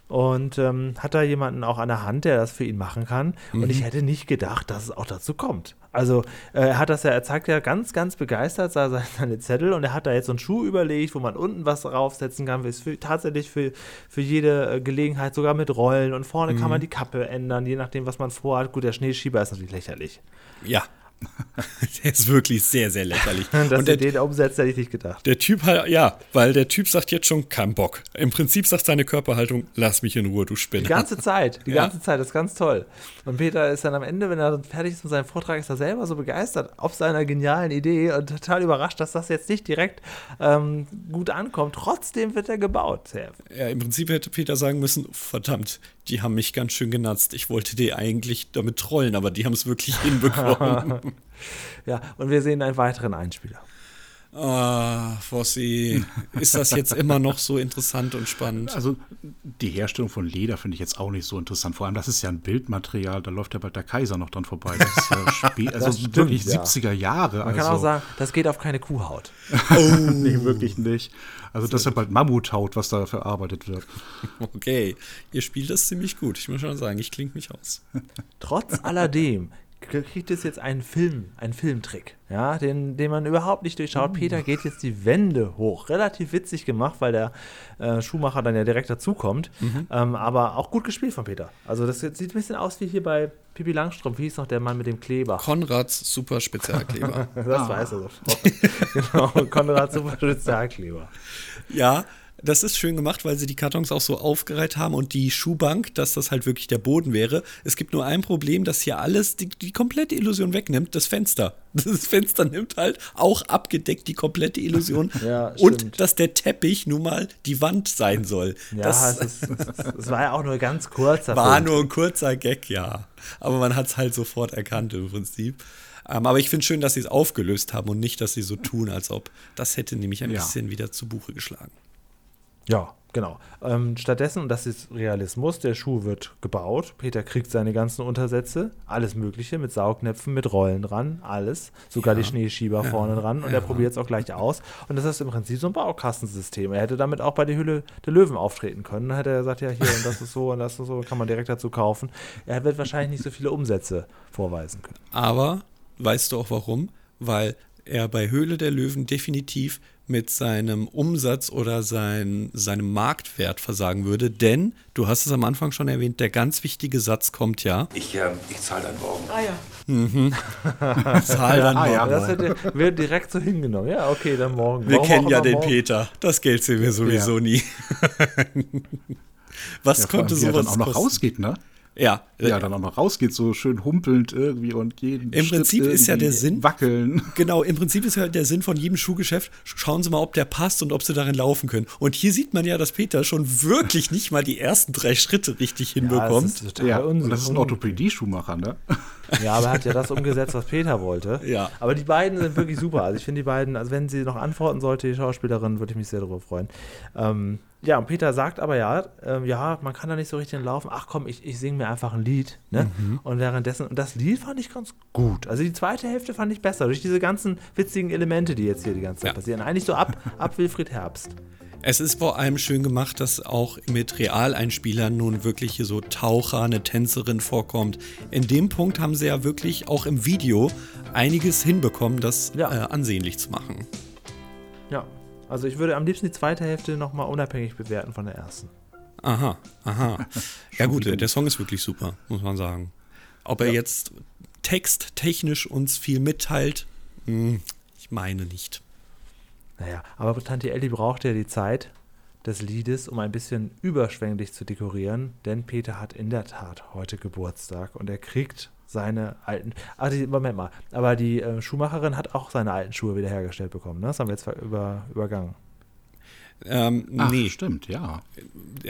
Und ähm, hat da jemanden auch an der Hand, der das für ihn machen kann. Und ich hätte nicht gedacht, dass es auch dazu kommt. Also äh, er hat das ja, er zeigt ja ganz, ganz begeistert seine, seine Zettel und er hat da jetzt so einen Schuh überlegt, wo man unten was draufsetzen kann. Ist für, tatsächlich für, für jede äh, Gelegenheit sogar mit Rollen und vorne kann man die Kappe ändern, je nachdem, was man vorhat. Gut, der Schneeschieber ist natürlich lächerlich. Ja. der ist wirklich sehr, sehr lächerlich. Dass Und er der, den umsetzt, hätte ich nicht gedacht. der Typ halt, ja, weil der Typ sagt jetzt schon kein Bock. Im Prinzip sagt seine Körperhaltung, lass mich in Ruhe, du Spinner. Die ganze Zeit, die Ja. ganze Zeit, das ist ganz toll. Und Peter ist dann am Ende, wenn er dann fertig ist mit seinem Vortrag, ist er selber so begeistert auf seiner genialen Idee und total überrascht, dass das jetzt nicht direkt ähm, gut ankommt. Trotzdem wird er gebaut. Ja, im Prinzip hätte Peter sagen müssen, verdammt, die haben mich ganz schön genatzt. Ich wollte die eigentlich damit trollen, aber die haben es wirklich hinbekommen. Ja, und wir sehen einen weiteren Einspieler. Ah, Fossi, ist das jetzt immer noch so interessant und spannend? Also die Herstellung von Leder finde ich jetzt auch nicht so interessant. Vor allem, das ist ja ein Bildmaterial, da läuft ja bald der Kaiser noch dran vorbei. Das ist ja spät, also stimmt, wirklich ja. 70er Jahre. Man also. kann auch sagen, das geht auf keine Kuhhaut. nee, wirklich nicht. Also das ist ja bald Mammuthaut, was da verarbeitet wird. Okay, ihr spielt das ziemlich gut. Ich muss schon sagen, ich klinge mich aus. Trotz alledem kriegt es jetzt einen Film, einen Filmtrick, ja, den, den man überhaupt nicht durchschaut. Peter geht jetzt die Wände hoch. Relativ witzig gemacht, weil der äh, Schuhmacher dann ja direkt dazukommt. Ähm, aber auch gut gespielt von Peter. Also das sieht ein bisschen aus wie hier bei Pippi Langstrumpf. Wie hieß noch der Mann mit dem Kleber? Konrads Super Spezialkleber. Das weiß er sofort. genau, Konrad Super Spezialkleber. ja, das ist schön gemacht, weil sie die Kartons auch so aufgereiht haben und die Schuhbank, dass das halt wirklich der Boden wäre. Es gibt nur ein Problem, dass hier alles die, die komplette Illusion wegnimmt, das Fenster. Das Fenster nimmt halt auch abgedeckt die komplette Illusion. Ja, und dass der Teppich nun mal die Wand sein soll. Ja, das es, ist, es, war ja auch nur ganz kurzer war Film. nur ein kurzer Gag, ja. Aber man hat es halt sofort erkannt im Prinzip. Ähm, aber ich finde schön, dass sie es aufgelöst haben und nicht, dass sie so tun, als ob. Das hätte nämlich ein Ja. bisschen wieder zu Buche geschlagen. Ja, genau. Ähm, stattdessen, und das ist Realismus, der Schuh wird gebaut. Peter kriegt seine ganzen Untersätze, alles Mögliche, mit Saugnäpfen, mit Rollen dran, alles. Sogar die Schneeschieber vorne dran. Und er probiert es auch gleich aus. Und das ist im Prinzip so ein Baukastensystem. Er hätte damit auch bei der Hülle der Löwen auftreten können. Dann hätte er gesagt, ja, hier und das ist so und das ist so, kann man direkt dazu kaufen. Er wird wahrscheinlich nicht so viele Umsätze vorweisen können. Aber weißt du auch warum? Weil er bei Höhle der Löwen definitiv mit seinem Umsatz oder sein, seinem Marktwert versagen würde. Denn, du hast es am Anfang schon erwähnt, der ganz wichtige Satz kommt ja. Ich, äh, ich zahle dann morgen. Zahl dann Ah, ja, morgen. das hätte, wird direkt so hingenommen. Ja, okay, dann morgen. Wir Warum kennen ja den morgen? Peter. Das Geld sehen wir sowieso nie. Was Ja, konnte sowas dann auch noch kosten? rausgeht, ne? Ja, Ja, dann auch noch rausgeht, so schön humpelnd irgendwie und jeden Im Schritt Prinzip ist ja der Sinn- Wackeln. Genau, im Prinzip ist ja der Sinn von jedem Schuhgeschäft, schauen Sie mal, ob der passt und ob Sie darin laufen können. Und hier sieht man ja, dass Peter schon wirklich nicht mal die ersten drei Schritte richtig Ja, hinbekommt. das ist total Ja, und das ist ein Orthopädie-Schuhmacher, ne? Ja, aber er hat ja das umgesetzt, was Peter wollte. Ja. Aber die beiden sind wirklich super. Also ich finde die beiden, also wenn sie noch antworten sollte, die Schauspielerin, würde ich mich sehr darüber freuen. Ähm, ja, und Peter sagt aber ja, ähm, ja, man kann da nicht so richtig laufen. Ach komm, ich, ich singe mir einfach ein Lied. Ne? Und währenddessen, und das Lied fand ich ganz gut. Also die zweite Hälfte fand ich besser, durch diese ganzen witzigen Elemente, die jetzt hier die ganze Zeit Ja. passieren. Eigentlich so ab, ab Wilfried Herbst. Es ist vor allem schön gemacht, dass auch mit Realeinspielern nun wirklich hier so Taucher, eine Tänzerin vorkommt. In dem Punkt haben sie ja wirklich auch im Video einiges hinbekommen, das Ja. äh, ansehnlich zu machen. Ja. Also ich würde am liebsten die zweite Hälfte nochmal unabhängig bewerten von der ersten. Aha, aha. ja gut, der Song ist wirklich super, muss man sagen. Ob er jetzt texttechnisch uns viel mitteilt, hm, ich meine nicht. Naja, aber Tante Elli braucht ja die Zeit des Liedes, um ein bisschen überschwänglich zu dekorieren, denn Peter hat in der Tat heute Geburtstag und er kriegt seine alten. Ah, die, Moment mal. Aber die äh, Schuhmacherin hat auch seine alten Schuhe wiederhergestellt bekommen, ne? Das haben wir jetzt über, übergangen. Ähm, Ach, nee, stimmt, ja.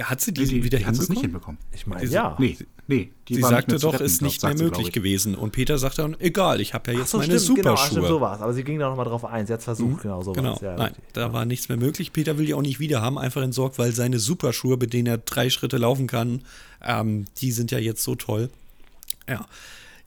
hat sie die, Die, die, wieder die hat es nicht hinbekommen? hinbekommen. Ich meine, ja. Nee, nee. Die Sie sagte doch, retten, ist nicht mehr möglich ich. gewesen. Und Peter sagt dann, egal, ich habe ja Ach jetzt so, meine stimmt, genau, Superschuhe. stimmt, so war es. Aber sie ging da nochmal drauf ein. Sie hat es versucht, genau so Genau, war's. Ja, nein, richtig. da war nichts mehr möglich. Peter will die auch nicht wieder haben, einfach entsorgt, weil seine Superschuhe, mit denen er drei Schritte laufen kann, ähm, die sind ja jetzt so toll. Ja,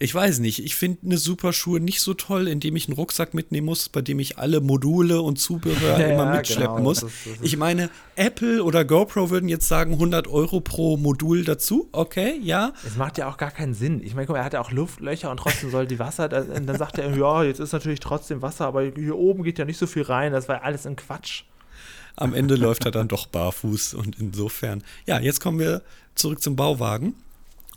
ich weiß nicht. Ich finde eine Superschuhe nicht so toll, indem ich einen Rucksack mitnehmen muss, bei dem ich alle Module und Zubehör Ja, immer mitschleppen genau, muss. das ist- das ist- ich meine, Apple oder GoPro würden jetzt sagen 100 Euro pro Modul dazu. Okay, ja. Es macht ja auch gar keinen Sinn. Ich meine, guck mal, er hat ja auch Luftlöcher und trotzdem soll die Wasser. dann sagt er, ja, jetzt ist natürlich trotzdem Wasser, aber hier oben geht ja nicht so viel rein. Das war ja alles ein Quatsch. Am Ende läuft er dann doch barfuß und insofern. Ja, jetzt kommen wir zurück zum Bauwagen.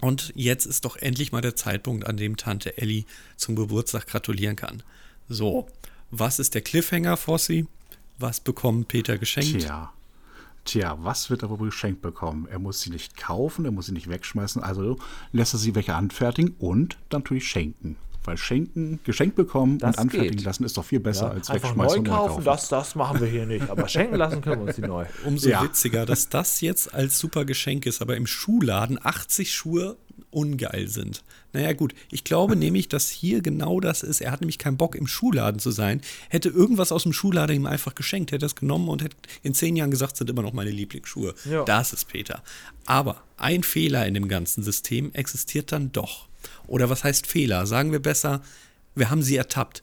Und jetzt ist doch endlich mal der Zeitpunkt, an dem Tante Elli zum Geburtstag gratulieren kann. So, was ist der Cliffhanger, Fossi? Was bekommt Peter geschenkt? Tja. Tja, was wird er wohl geschenkt bekommen? Er muss sie nicht kaufen, er muss sie nicht wegschmeißen, also lässt er sie welche anfertigen und natürlich schenken. Weil schenken, geschenkt bekommen Das und anfertigen geht. lassen ist doch viel besser Ja, als einfach wegschmeißen neu und kaufen, das, das machen wir hier nicht. Aber schenken lassen können wir uns die neu. Umso Ja. witziger, dass das jetzt als super Geschenk ist, aber im Schuhladen 80 Schuhe ungeil sind. Naja gut, ich glaube nämlich, dass hier genau das ist. Er hat nämlich keinen Bock, im Schuhladen zu sein. Hätte irgendwas aus dem Schuhladen ihm einfach geschenkt, hätte es genommen und hätte in zehn Jahren gesagt, sind immer noch meine Lieblingsschuhe. Ja. Das ist Peter. Aber ein Fehler in dem ganzen System existiert dann doch. Oder was heißt Fehler? Sagen wir besser, wir haben sie ertappt.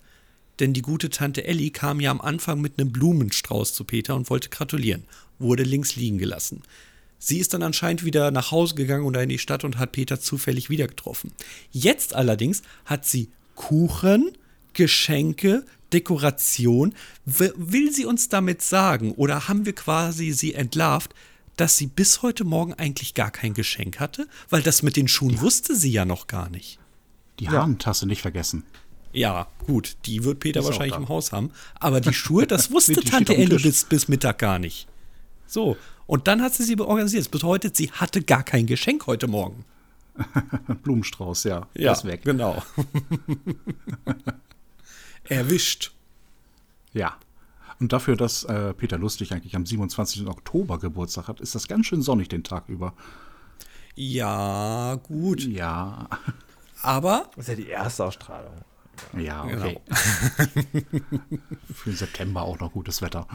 Denn die gute Tante Elli kam ja am Anfang mit einem Blumenstrauß zu Peter und wollte gratulieren, wurde links liegen gelassen. Sie ist dann anscheinend wieder nach Hause gegangen oder in die Stadt und hat Peter zufällig wieder getroffen. Jetzt allerdings hat sie Kuchen, Geschenke, Dekoration. Will sie uns damit sagen oder haben wir quasi sie entlarvt, dass sie bis heute Morgen eigentlich gar kein Geschenk hatte? Weil das mit den Schuhen wusste sie ja noch gar nicht. Die Handtasse nicht vergessen. Ja, gut, die wird Peter wahrscheinlich im Haus haben. Aber die Schuhe, das wusste Tante Tisch. bis, bis Mittag gar nicht. So, und dann hat sie sie organisiert. Das bedeutet, sie hatte gar kein Geschenk heute Morgen. Blumenstrauß, ja. Der ist weg. genau. Erwischt. Ja. Und dafür, dass äh, Peter Lustig eigentlich am 27. Oktober Geburtstag hat, ist das ganz schön sonnig den Tag über. Ja, gut. Ja. Aber Das ist ja die erste Ausstrahlung. Ja, Genau. okay. Für den September auch noch gutes Wetter.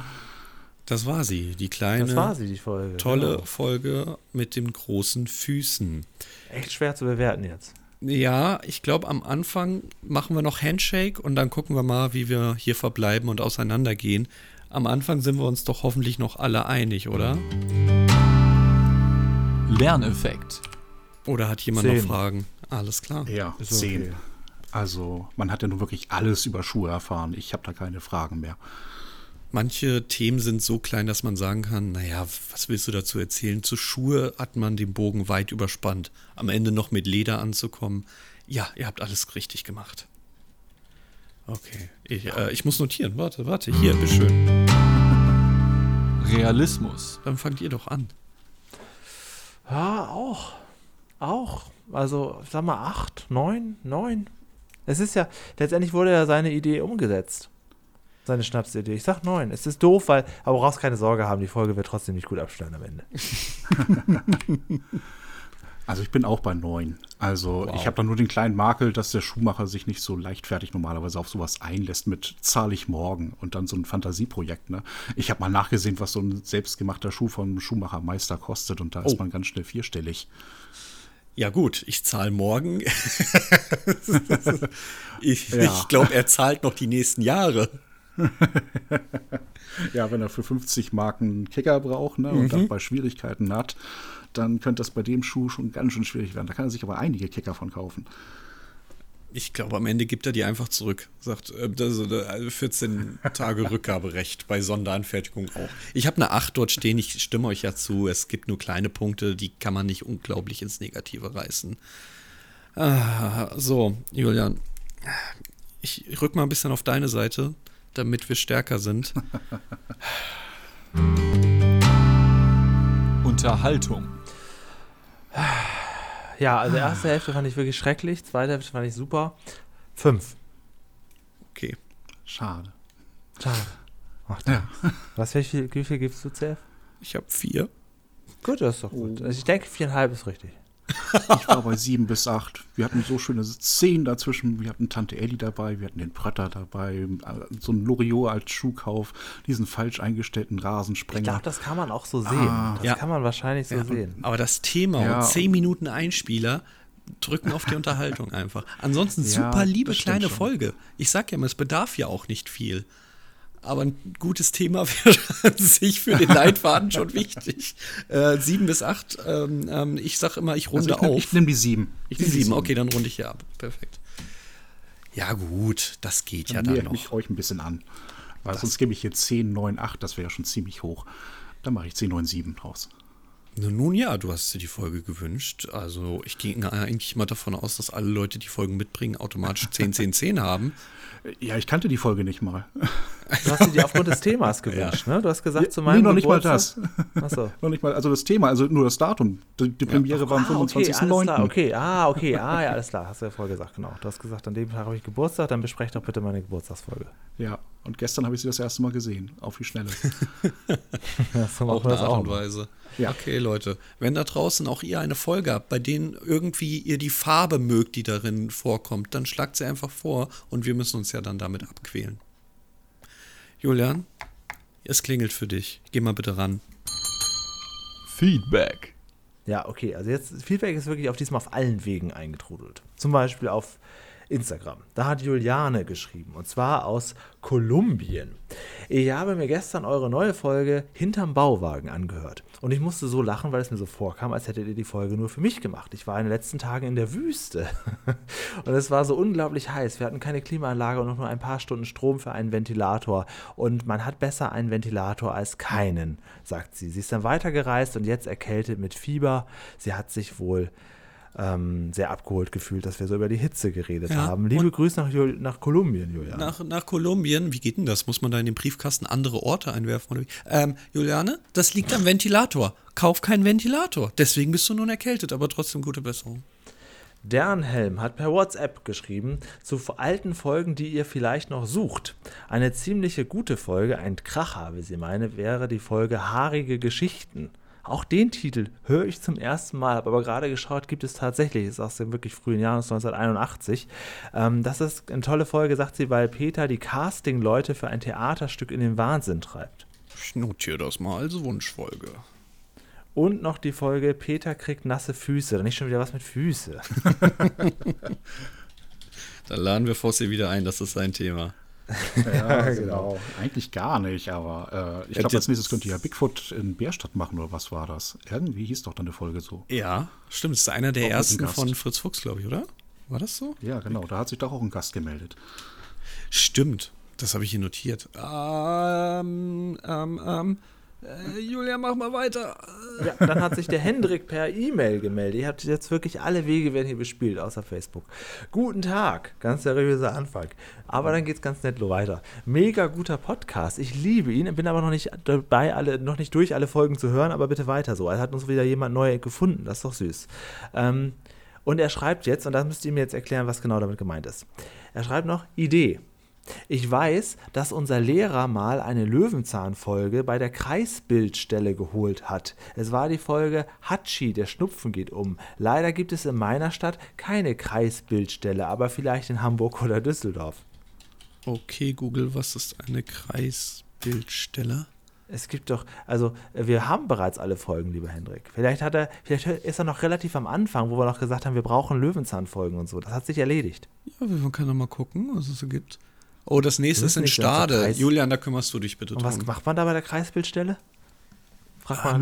Das war sie, die kleine, Das war sie, die Folge. tolle Genau. Folge mit den großen Füßen. Echt schwer zu bewerten jetzt. Ja, ich glaube, am Anfang machen wir noch Handshake und dann gucken wir mal, wie wir hier verbleiben und auseinandergehen. Am Anfang sind wir uns doch hoffentlich noch alle einig, oder? Lerneffekt. Oder hat jemand Zehn. noch Fragen? Alles klar. Ja, Ist zehn. okay. Also, man hat ja nun wirklich alles über Schuhe erfahren. Ich habe da keine Fragen mehr. Manche Themen sind so klein, dass man sagen kann, naja, was willst du dazu erzählen? Zu Schuhe hat man den Bogen weit überspannt. Am Ende noch mit Leder anzukommen. Ja, ihr habt alles richtig gemacht. Okay, ich, äh, ich muss notieren. Warte, warte, hier, bitteschön. Realismus. Dann fangt ihr doch an. Ja, auch. Auch. Also, ich sag mal, acht, neun, neun. Es ist ja, letztendlich wurde ja seine Idee umgesetzt. Seine Schnapsidee. Ich sag neun. Es ist doof, weil, aber du brauchst keine Sorge haben, die Folge wird trotzdem nicht gut abschneiden am Ende. Also ich bin auch bei neun. Also Wow. ich habe da nur den kleinen Makel, dass der Schuhmacher sich nicht so leichtfertig normalerweise auf sowas einlässt mit zahle ich morgen und dann so ein Fantasieprojekt. Ne? Ich habe mal nachgesehen, was so ein selbstgemachter Schuh vom Schuhmachermeister kostet und da Oh. ist man ganz schnell vierstellig. Ja gut, ich zahle morgen. ich Ja. ich glaube, er zahlt noch die nächsten Jahre. Ja, wenn er für 50 Marken einen Kicker braucht ne, und dabei Schwierigkeiten hat, dann könnte das bei dem Schuh schon ganz schön schwierig werden. Da kann er sich aber einige Kicker von kaufen. Ich glaube, am Ende gibt er die einfach zurück. Sagt, äh, das, äh, 14 Tage Rückgaberecht bei Sonderanfertigung auch. Ich habe eine 8 dort stehen, ich stimme euch ja zu. Es gibt nur kleine Punkte, die kann man nicht unglaublich ins Negative reißen. Ah, so, Julian, ich rück mal ein bisschen auf deine Seite, damit wir stärker sind. Unterhaltung. Ja, also erste Hälfte fand ich wirklich schrecklich, zweite Hälfte fand ich super. Fünf. Okay. Schade. Schade. Ach, Ja. Was, wie viel, wie viel gibst du, CF? Ich habe vier. Gut, das ist doch gut. Also ich denke, viereinhalb ist richtig. Ich war bei sieben bis acht. Wir hatten so schöne Szenen dazwischen. Wir hatten Tante Elli dabei, wir hatten den Prötter dabei, äh, so ein Loriot als Schuhkauf, diesen falsch eingestellten Ich Rasensprenger. glaube, das kann man auch so sehen. Ah. das Ja. kann man wahrscheinlich so sehen. Aber das Thema Ja. und 10 Minuten Einspieler drücken auf die Unterhaltung einfach. Ansonsten Ja, super liebe kleine schon. Folge. Ich sag ja immer, es bedarf ja auch nicht viel. Aber ein gutes Thema wäre an sich für den Leitfaden schon wichtig. Äh, sieben bis acht. Ähm, ähm, ich sag immer, ich Also runde ich nehm- auf. Ich nehme die sieben. Ich die nehm sieben, okay, dann runde ich hier ab. Perfekt. Ja, gut, das geht ja Dann dann näher noch. ich euch ein bisschen an. Weil sonst gebe ich hier 10, 9, 8, das wäre ja schon ziemlich hoch. Dann mache ich 10, 9, 7 draus. Nun, Nun ja, du hast dir die Folge gewünscht. Also ich ging eigentlich mal davon aus, dass alle Leute, die Folgen mitbringen, automatisch 10, 10, 10 haben. Ja, ich kannte die Folge nicht mal. Du hast sie dir aufgrund des Themas gewünscht, ne? Du hast gesagt, zu nee, meinem noch nicht mal Geburtstag. das. Achso. noch nicht mal, also das Thema, also nur das Datum. Die, die Premiere war am Ah, okay, 25.09. alles klar, okay, ah, okay, ah, ja, alles klar, hast du ja vorher gesagt, genau. Du hast gesagt, an dem Tag habe ich Geburtstag, dann besprecht doch bitte meine Geburtstagsfolge. Ja, und gestern habe ich sie das erste Mal gesehen. Auf die Schnelle. Ja, so Auch eine Art und. Weise. Ja. Okay, Leute. Wenn da draußen auch ihr eine Folge habt, bei denen irgendwie ihr die Farbe mögt, die darin vorkommt, dann schlagt sie einfach vor und wir müssen uns ja dann damit abquälen. Julian, es klingelt für dich. Geh mal bitte ran. Feedback. Ja, okay, also jetzt, Feedback ist wirklich auf diesmal auf allen Wegen eingetrudelt. Zum Beispiel auf Instagram. Da hat Juliane geschrieben, und zwar aus Kolumbien. Ich habe mir gestern eure neue Folge Hinterm Bauwagen angehört. Und ich musste so lachen, weil es mir so vorkam, als hättet ihr die Folge nur für mich gemacht. Ich war in den letzten Tagen in der Wüste. und es war so unglaublich heiß. Wir hatten keine Klimaanlage und noch nur ein paar Stunden Strom für einen Ventilator. Und man hat besser einen Ventilator als keinen, sagt sie. Sie ist dann weitergereist und jetzt erkältet mit Fieber. Sie hat sich wohl ähm, sehr abgeholt gefühlt, dass wir so über die Hitze geredet Ja, haben. Liebe Grüße nach, nach Kolumbien, Julian. Nach, nach Kolumbien, wie geht denn das? Muss man da in den Briefkasten andere Orte einwerfen? Ähm, Juliane, das liegt am Ventilator. Kauf keinen Ventilator. Deswegen bist du nun erkältet, aber trotzdem gute Besserung. Dernhelm hat per WhatsApp geschrieben zu alten Folgen, die ihr vielleicht noch sucht. Eine ziemliche gute Folge, ein Kracher, wie sie meine, wäre die Folge Haarige Geschichten. Auch den Titel höre ich zum ersten Mal, habe aber gerade geschaut, gibt es tatsächlich, ist aus dem wirklich frühen Jahr, aus 1981. Ähm, das ist eine tolle Folge, sagt sie, weil Peter die Casting-Leute für ein Theaterstück in den Wahnsinn treibt. Ich notiere das mal als Wunschfolge. Und noch die Folge Peter kriegt nasse Füße. Nicht schon wieder was mit Füße. Dann laden wir Fossi wieder ein, das ist sein Thema. Ja, genau. Eigentlich gar nicht, aber äh, ich glaube, als nächstes könnt ihr ja Bigfoot in Bärstadt machen, oder was war das? Irgendwie hieß doch dann eine Folge so. Ja, stimmt. Das ist einer der Auch ersten von Fritz Fuchs, glaube ich, oder? War das so? Ja, genau. Da hat sich doch auch ein Gast gemeldet. Stimmt. Das habe ich hier notiert. Ähm, ähm, ähm. Äh, Julia, mach mal weiter. Ja, dann hat sich der Hendrik per E-Mail gemeldet. Ihr habt jetzt wirklich alle Wege werden hier bespielt, außer Facebook. Guten Tag, ganz seriöser Anfang. Aber dann geht's ganz nett weiter. Mega guter Podcast. Ich liebe ihn, bin aber noch nicht dabei, alle, noch nicht durch alle Folgen zu hören, aber bitte weiter so. Es hat uns wieder jemand neu gefunden. Das ist doch süß. Ähm, und er schreibt jetzt, und da müsst ihr mir jetzt erklären, was genau damit gemeint ist. Er schreibt noch Idee. Ich weiß, dass unser Lehrer mal eine Löwenzahnfolge bei der Kreisbildstelle geholt hat. Es war die Folge Hatschi, der Schnupfen geht um. Leider gibt es in meiner Stadt keine Kreisbildstelle, aber vielleicht in Hamburg oder Düsseldorf. Okay, Google, was ist eine Kreisbildstelle? Es gibt doch, also wir haben bereits alle Folgen, lieber Hendrik. Vielleicht hat er, vielleicht ist er noch relativ am Anfang, wo wir noch gesagt haben, wir brauchen Löwenzahnfolgen und so. Das hat sich erledigt. Ja, man kann doch mal gucken, was es so gibt. Oh, das nächste ist in Stade. Julian, da kümmerst du dich bitte Und was drum. macht man da bei der Kreisbildstelle? Frag mal die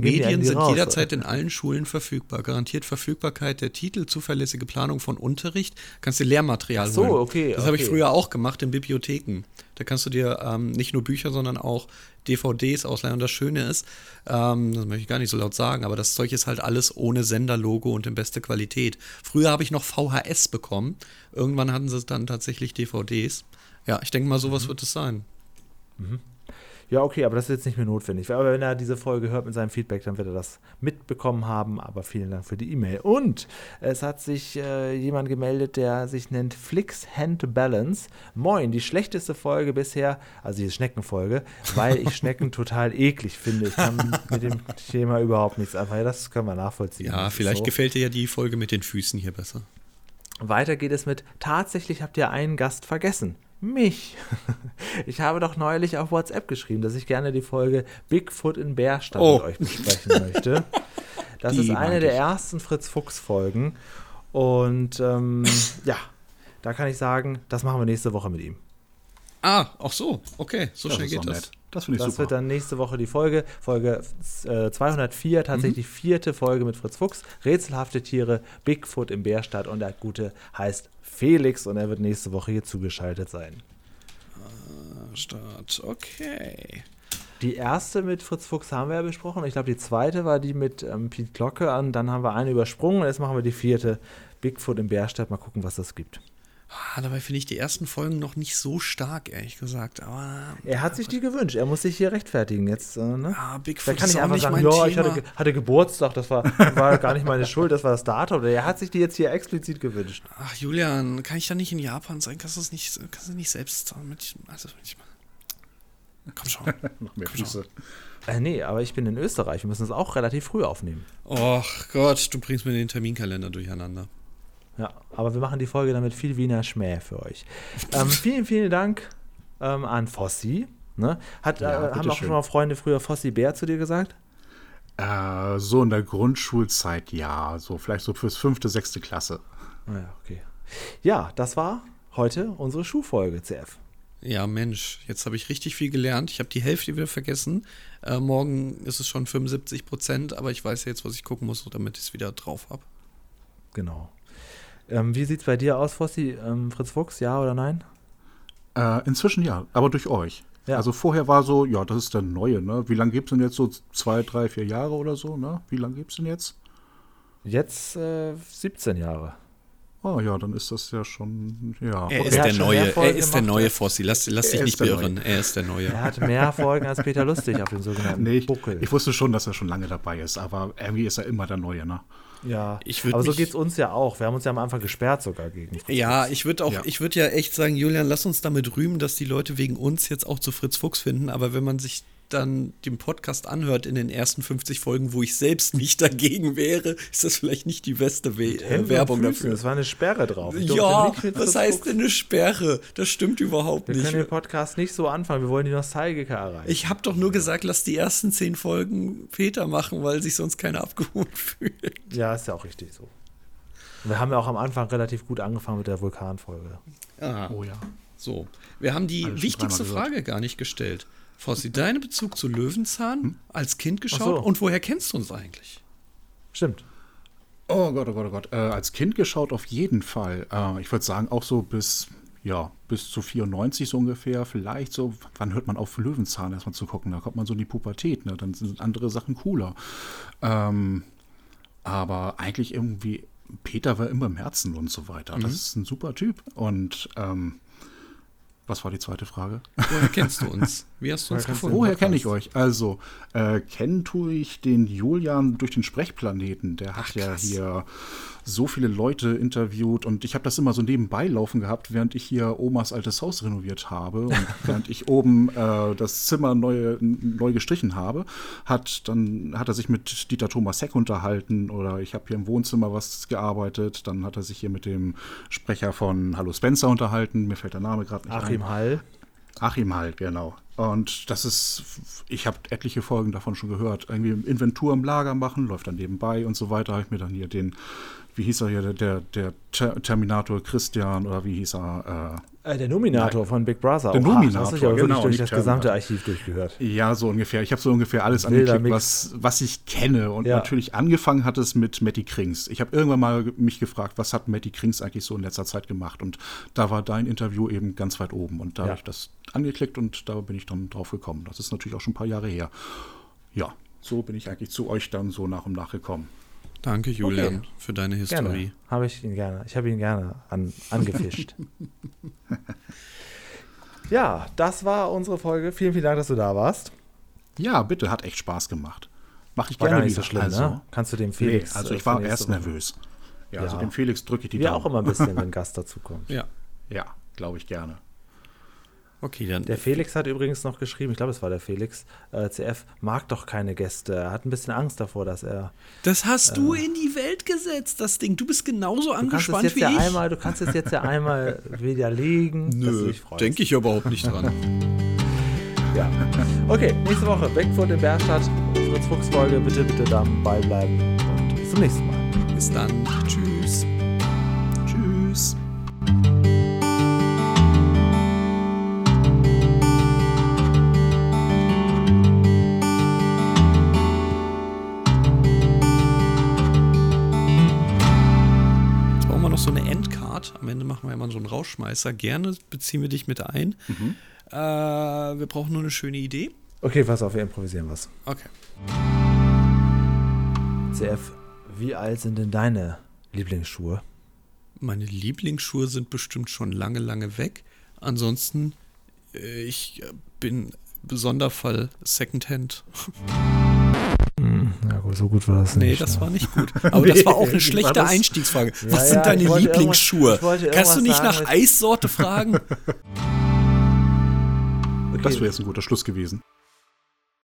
geben die Medien sind raus. jederzeit in allen Schulen verfügbar. Garantiert Verfügbarkeit der Titel, zuverlässige Planung von Unterricht. Kannst dir Lehrmaterial Ach so, holen. okay, Das habe ich okay. früher auch gemacht in Bibliotheken. Da kannst du dir ähm, nicht nur Bücher, sondern auch DVDs ausleihen. Und das Schöne ist, ähm, das möchte ich gar nicht so laut sagen, aber das Zeug ist halt alles ohne Senderlogo und in beste Qualität. Früher habe ich noch VHS bekommen. Irgendwann hatten sie dann tatsächlich DVDs. Ja, ich denke mal, sowas Mhm. wird es sein. Ja, okay, aber das ist jetzt nicht mehr notwendig. Aber wenn er diese Folge hört mit seinem Feedback, dann wird er das mitbekommen haben. Aber vielen Dank für die E-Mail. Und es hat sich äh, jemand gemeldet, der sich nennt Flix Hand Balance. Moin, die schlechteste Folge bisher, also die Schneckenfolge, weil ich Schnecken total eklig finde. Ich kann mit dem Thema überhaupt nichts anfangen. Ja, Das können wir nachvollziehen. Ja, vielleicht so. gefällt dir ja die Folge mit den Füßen hier besser. Weiter geht es mit, tatsächlich habt ihr einen Gast vergessen. Mich. Ich habe doch neulich auf WhatsApp geschrieben, dass ich gerne die Folge Bigfoot in Bärstadt Oh. mit euch besprechen möchte. Das Die ist eine der ich. ersten Fritz-Fuchs-Folgen. Und ähm, ja, da kann ich sagen, das machen wir nächste Woche mit ihm. Ah, auch so. Okay, so Das schnell geht das. nett. Das finde ich Das wird super. dann nächste Woche die Folge. Folge äh, 204, tatsächlich Mhm. die vierte Folge mit Fritz Fuchs. Rätselhafte Tiere, Bigfoot im Bärstadt und der Gute heißt Felix und er wird nächste Woche hier zugeschaltet sein. Start, okay. Die erste mit Fritz Fuchs haben wir ja besprochen. Ich glaube, die zweite war die mit ähm, Piet Glocke. Und dann haben wir eine übersprungen. Jetzt machen wir die vierte. Bigfoot im Bärstadt. Mal gucken, was das gibt. Ah, dabei finde ich die ersten Folgen noch nicht so stark, ehrlich gesagt. Aber Er hat sich die gewünscht. Er muss sich hier rechtfertigen jetzt. Äh, ne? ah, Da Bigfoot kann ist ich auch einfach nicht sagen, mein ja, ich hatte, hatte Geburtstag, das war, war gar nicht meine Schuld, das war das Datum. Er hat sich die jetzt hier explizit gewünscht. Ach, Julian, kann ich da nicht in Japan sein? Kannst du das nicht, kannst du nicht selbst mit, also, ich, komm schon. Noch mehr Komm schon. Äh, nee, aber ich bin in Österreich. Wir müssen es auch relativ früh aufnehmen. Och Gott, du bringst mir den Terminkalender durcheinander. Ja, aber wir machen die Folge dann mit viel Wiener Schmäh für euch. Ähm, vielen, vielen Dank ähm, an Fossi. Ne? Hat, Ja, äh, haben auch schon mal Freunde früher Fossi Bär zu dir gesagt? Äh, so in der Grundschulzeit, ja. So vielleicht so fürs fünfte, sechste Klasse. Ah Ja, okay. Ja, das war heute unsere Schuhfolge, CF. Ja, Mensch, jetzt habe ich richtig viel gelernt. Ich habe die Hälfte wieder vergessen. Äh, morgen ist es schon 75 Prozent, aber ich weiß jetzt, was ich gucken muss, damit ich es wieder drauf habe. Genau. Ähm, wie sieht's bei dir aus, Fossi? Ähm, Fritz Fuchs, ja oder nein? Äh, inzwischen ja, aber durch euch. Ja. Also vorher war so, ja, das ist der neue, ne? Wie lange gibt es denn jetzt so? Zwei, drei, vier Jahre oder so, ne? Wie lange gibt es denn jetzt? Jetzt äh, 17 Jahre. Oh ja, dann ist das ja schon, ja. Er Okay. ist Er der neue, er ist der neue. Fossi. Lass, lass dich nicht beirren. Er ist der neue. Er hat mehr Folgen als Peter Lustig auf dem sogenannten Nee, ich, Buckel. ich wusste schon, dass er schon lange dabei ist, aber irgendwie ist er immer der Neue, ne? Ja, Ich aber so mich- geht's uns ja auch. Wir haben uns ja am Anfang gesperrt sogar gegen Fritz Ja, Fuchs. ich würde auch, Ja. ich würde ja echt sagen, Julian, lass uns damit rühmen, dass die Leute wegen uns jetzt auch zu Fritz Fuchs finden. Aber wenn man sich dann den Podcast anhört in den ersten 50 Folgen, wo ich selbst nicht dagegen wäre, ist das vielleicht nicht die beste We äh, Werbung dafür. Es war eine Sperre drauf. Ich Ja, was heißt denn eine Sperre? Das stimmt überhaupt Wir nicht. können den Podcast nicht so anfangen. Wir wollen die Nostalgiker erreichen. Ich habe doch nur gesagt, lass die ersten zehn Folgen Peter machen, weil sich sonst keiner abgeholt fühlt. ja, ist ja auch richtig so. Wir haben ja auch am Anfang relativ gut angefangen mit der Vulkanfolge. Ah, Oh ja. so. Wir haben die Alles wichtigste Frage gar nicht gestellt. Fossi, dein Bezug zu Löwenzahn als Kind geschaut Hm? So. und woher kennst du uns eigentlich? Stimmt. Oh Gott, oh Gott, oh Gott. Äh, als Kind geschaut auf jeden Fall. Äh, ich würde sagen, auch so bis, ja, bis zu 94 so ungefähr. Vielleicht so, wann hört man auf, Löwenzahn erstmal zu gucken? Da kommt man so in die Pubertät, ne? Dann sind andere Sachen cooler. Ähm, aber eigentlich irgendwie, Peter war immer im Herzen und so weiter. Das ist ein super Typ. Und ähm, was war die zweite Frage? Woher kennst du uns? Wie hast du uns gefunden? Woher kenne ich euch? Also, äh, kennen tue ich den Julian durch den Sprechplaneten. Der hat Ach, ja hier so viele Leute interviewt und ich habe das immer so nebenbei laufen gehabt, während ich hier Omas altes Haus renoviert habe und während ich oben äh, das Zimmer neu, neu gestrichen habe, hat dann hat er sich mit Dieter Thomas Heck unterhalten oder ich habe hier im Wohnzimmer was gearbeitet, dann hat er sich hier mit dem Sprecher von Hallo Spencer unterhalten, mir fällt der Name gerade nicht ein. Achim Hall. Achim halt, genau. Und das ist, ich habe etliche Folgen davon schon gehört. Irgendwie Inventur im Lager machen, läuft dann nebenbei und so weiter. Habe ich mir dann hier den, wie hieß er hier, der, der, der Ter Terminator Christian oder wie hieß er? Äh, der Nominator von Big Brother. Der Oha, Nominator, Das hast du ja wirklich genau, durch das gesamte Archiv durchgehört. Äh, ja, so ungefähr. Ich habe so ungefähr alles Wilder angeklickt, was, was ich kenne. Und Ja. natürlich angefangen hat es mit Matty Krings. Ich habe irgendwann mal mich gefragt, was hat Matty Krings eigentlich so in letzter Zeit gemacht? Und da war dein Interview eben ganz weit oben. Und da Ja. habe ich das angeklickt und da bin ich dann drauf gekommen. Das ist natürlich auch schon ein paar Jahre her. Ja, so bin ich eigentlich zu euch dann so nach und nach gekommen. Danke, Julian, Okay. für deine. Historie. Habe ich ihn gerne. Ich habe ihn gerne an, angefischt. ja, das war unsere Folge. Vielen, vielen Dank, dass du da warst. Ja, bitte, hat echt Spaß gemacht. Mache ich War gerne gar nicht wieder. so schlimm, also, ne? Kannst du dem nee, Felix. also äh, ich war erst nervös. Ja, also Ja. dem Felix drücke ich die Wir Daumen. auch immer ein bisschen, wenn Gast dazukommt. Ja. Ja, glaube ich gerne. Okay, dann. Der Felix hat übrigens noch geschrieben, ich glaube, es war der Felix, äh, CF mag doch keine Gäste. Er hat ein bisschen Angst davor, dass er. Das hast du in die Welt gesetzt, das Ding. Du bist genauso Du kannst es angespannt jetzt wie ja ich. einmal, du kannst es jetzt ja einmal widerlegen. Nö, denke ich überhaupt nicht dran. Ja. Okay, nächste Woche Bigfoot in Berstadt. Fritz Fuchs Folge. Bitte, bitte dabei bleiben. Und bis zum nächsten Mal. Bis dann. Tschüss. Am Ende machen wir immer so einen Rausschmeißer. Gerne beziehen wir dich mit ein. Äh, wir brauchen nur eine schöne Idee. Okay, pass auf, wir improvisieren was. Okay. CF, wie alt sind denn deine Lieblingsschuhe? Meine Lieblingsschuhe sind bestimmt schon lange, lange weg. Ansonsten, äh, ich bin Sonderfall Secondhand. Ja, gut, so gut war das Nee, nicht. das ne? war nicht gut. Aber das war auch Nee, eine schlechte Einstiegsfrage. Ja, Was sind ja, deine Lieblingsschuhe? Kannst du nicht sagen, nach Eissorte fragen? Das wäre jetzt ein guter Schluss gewesen.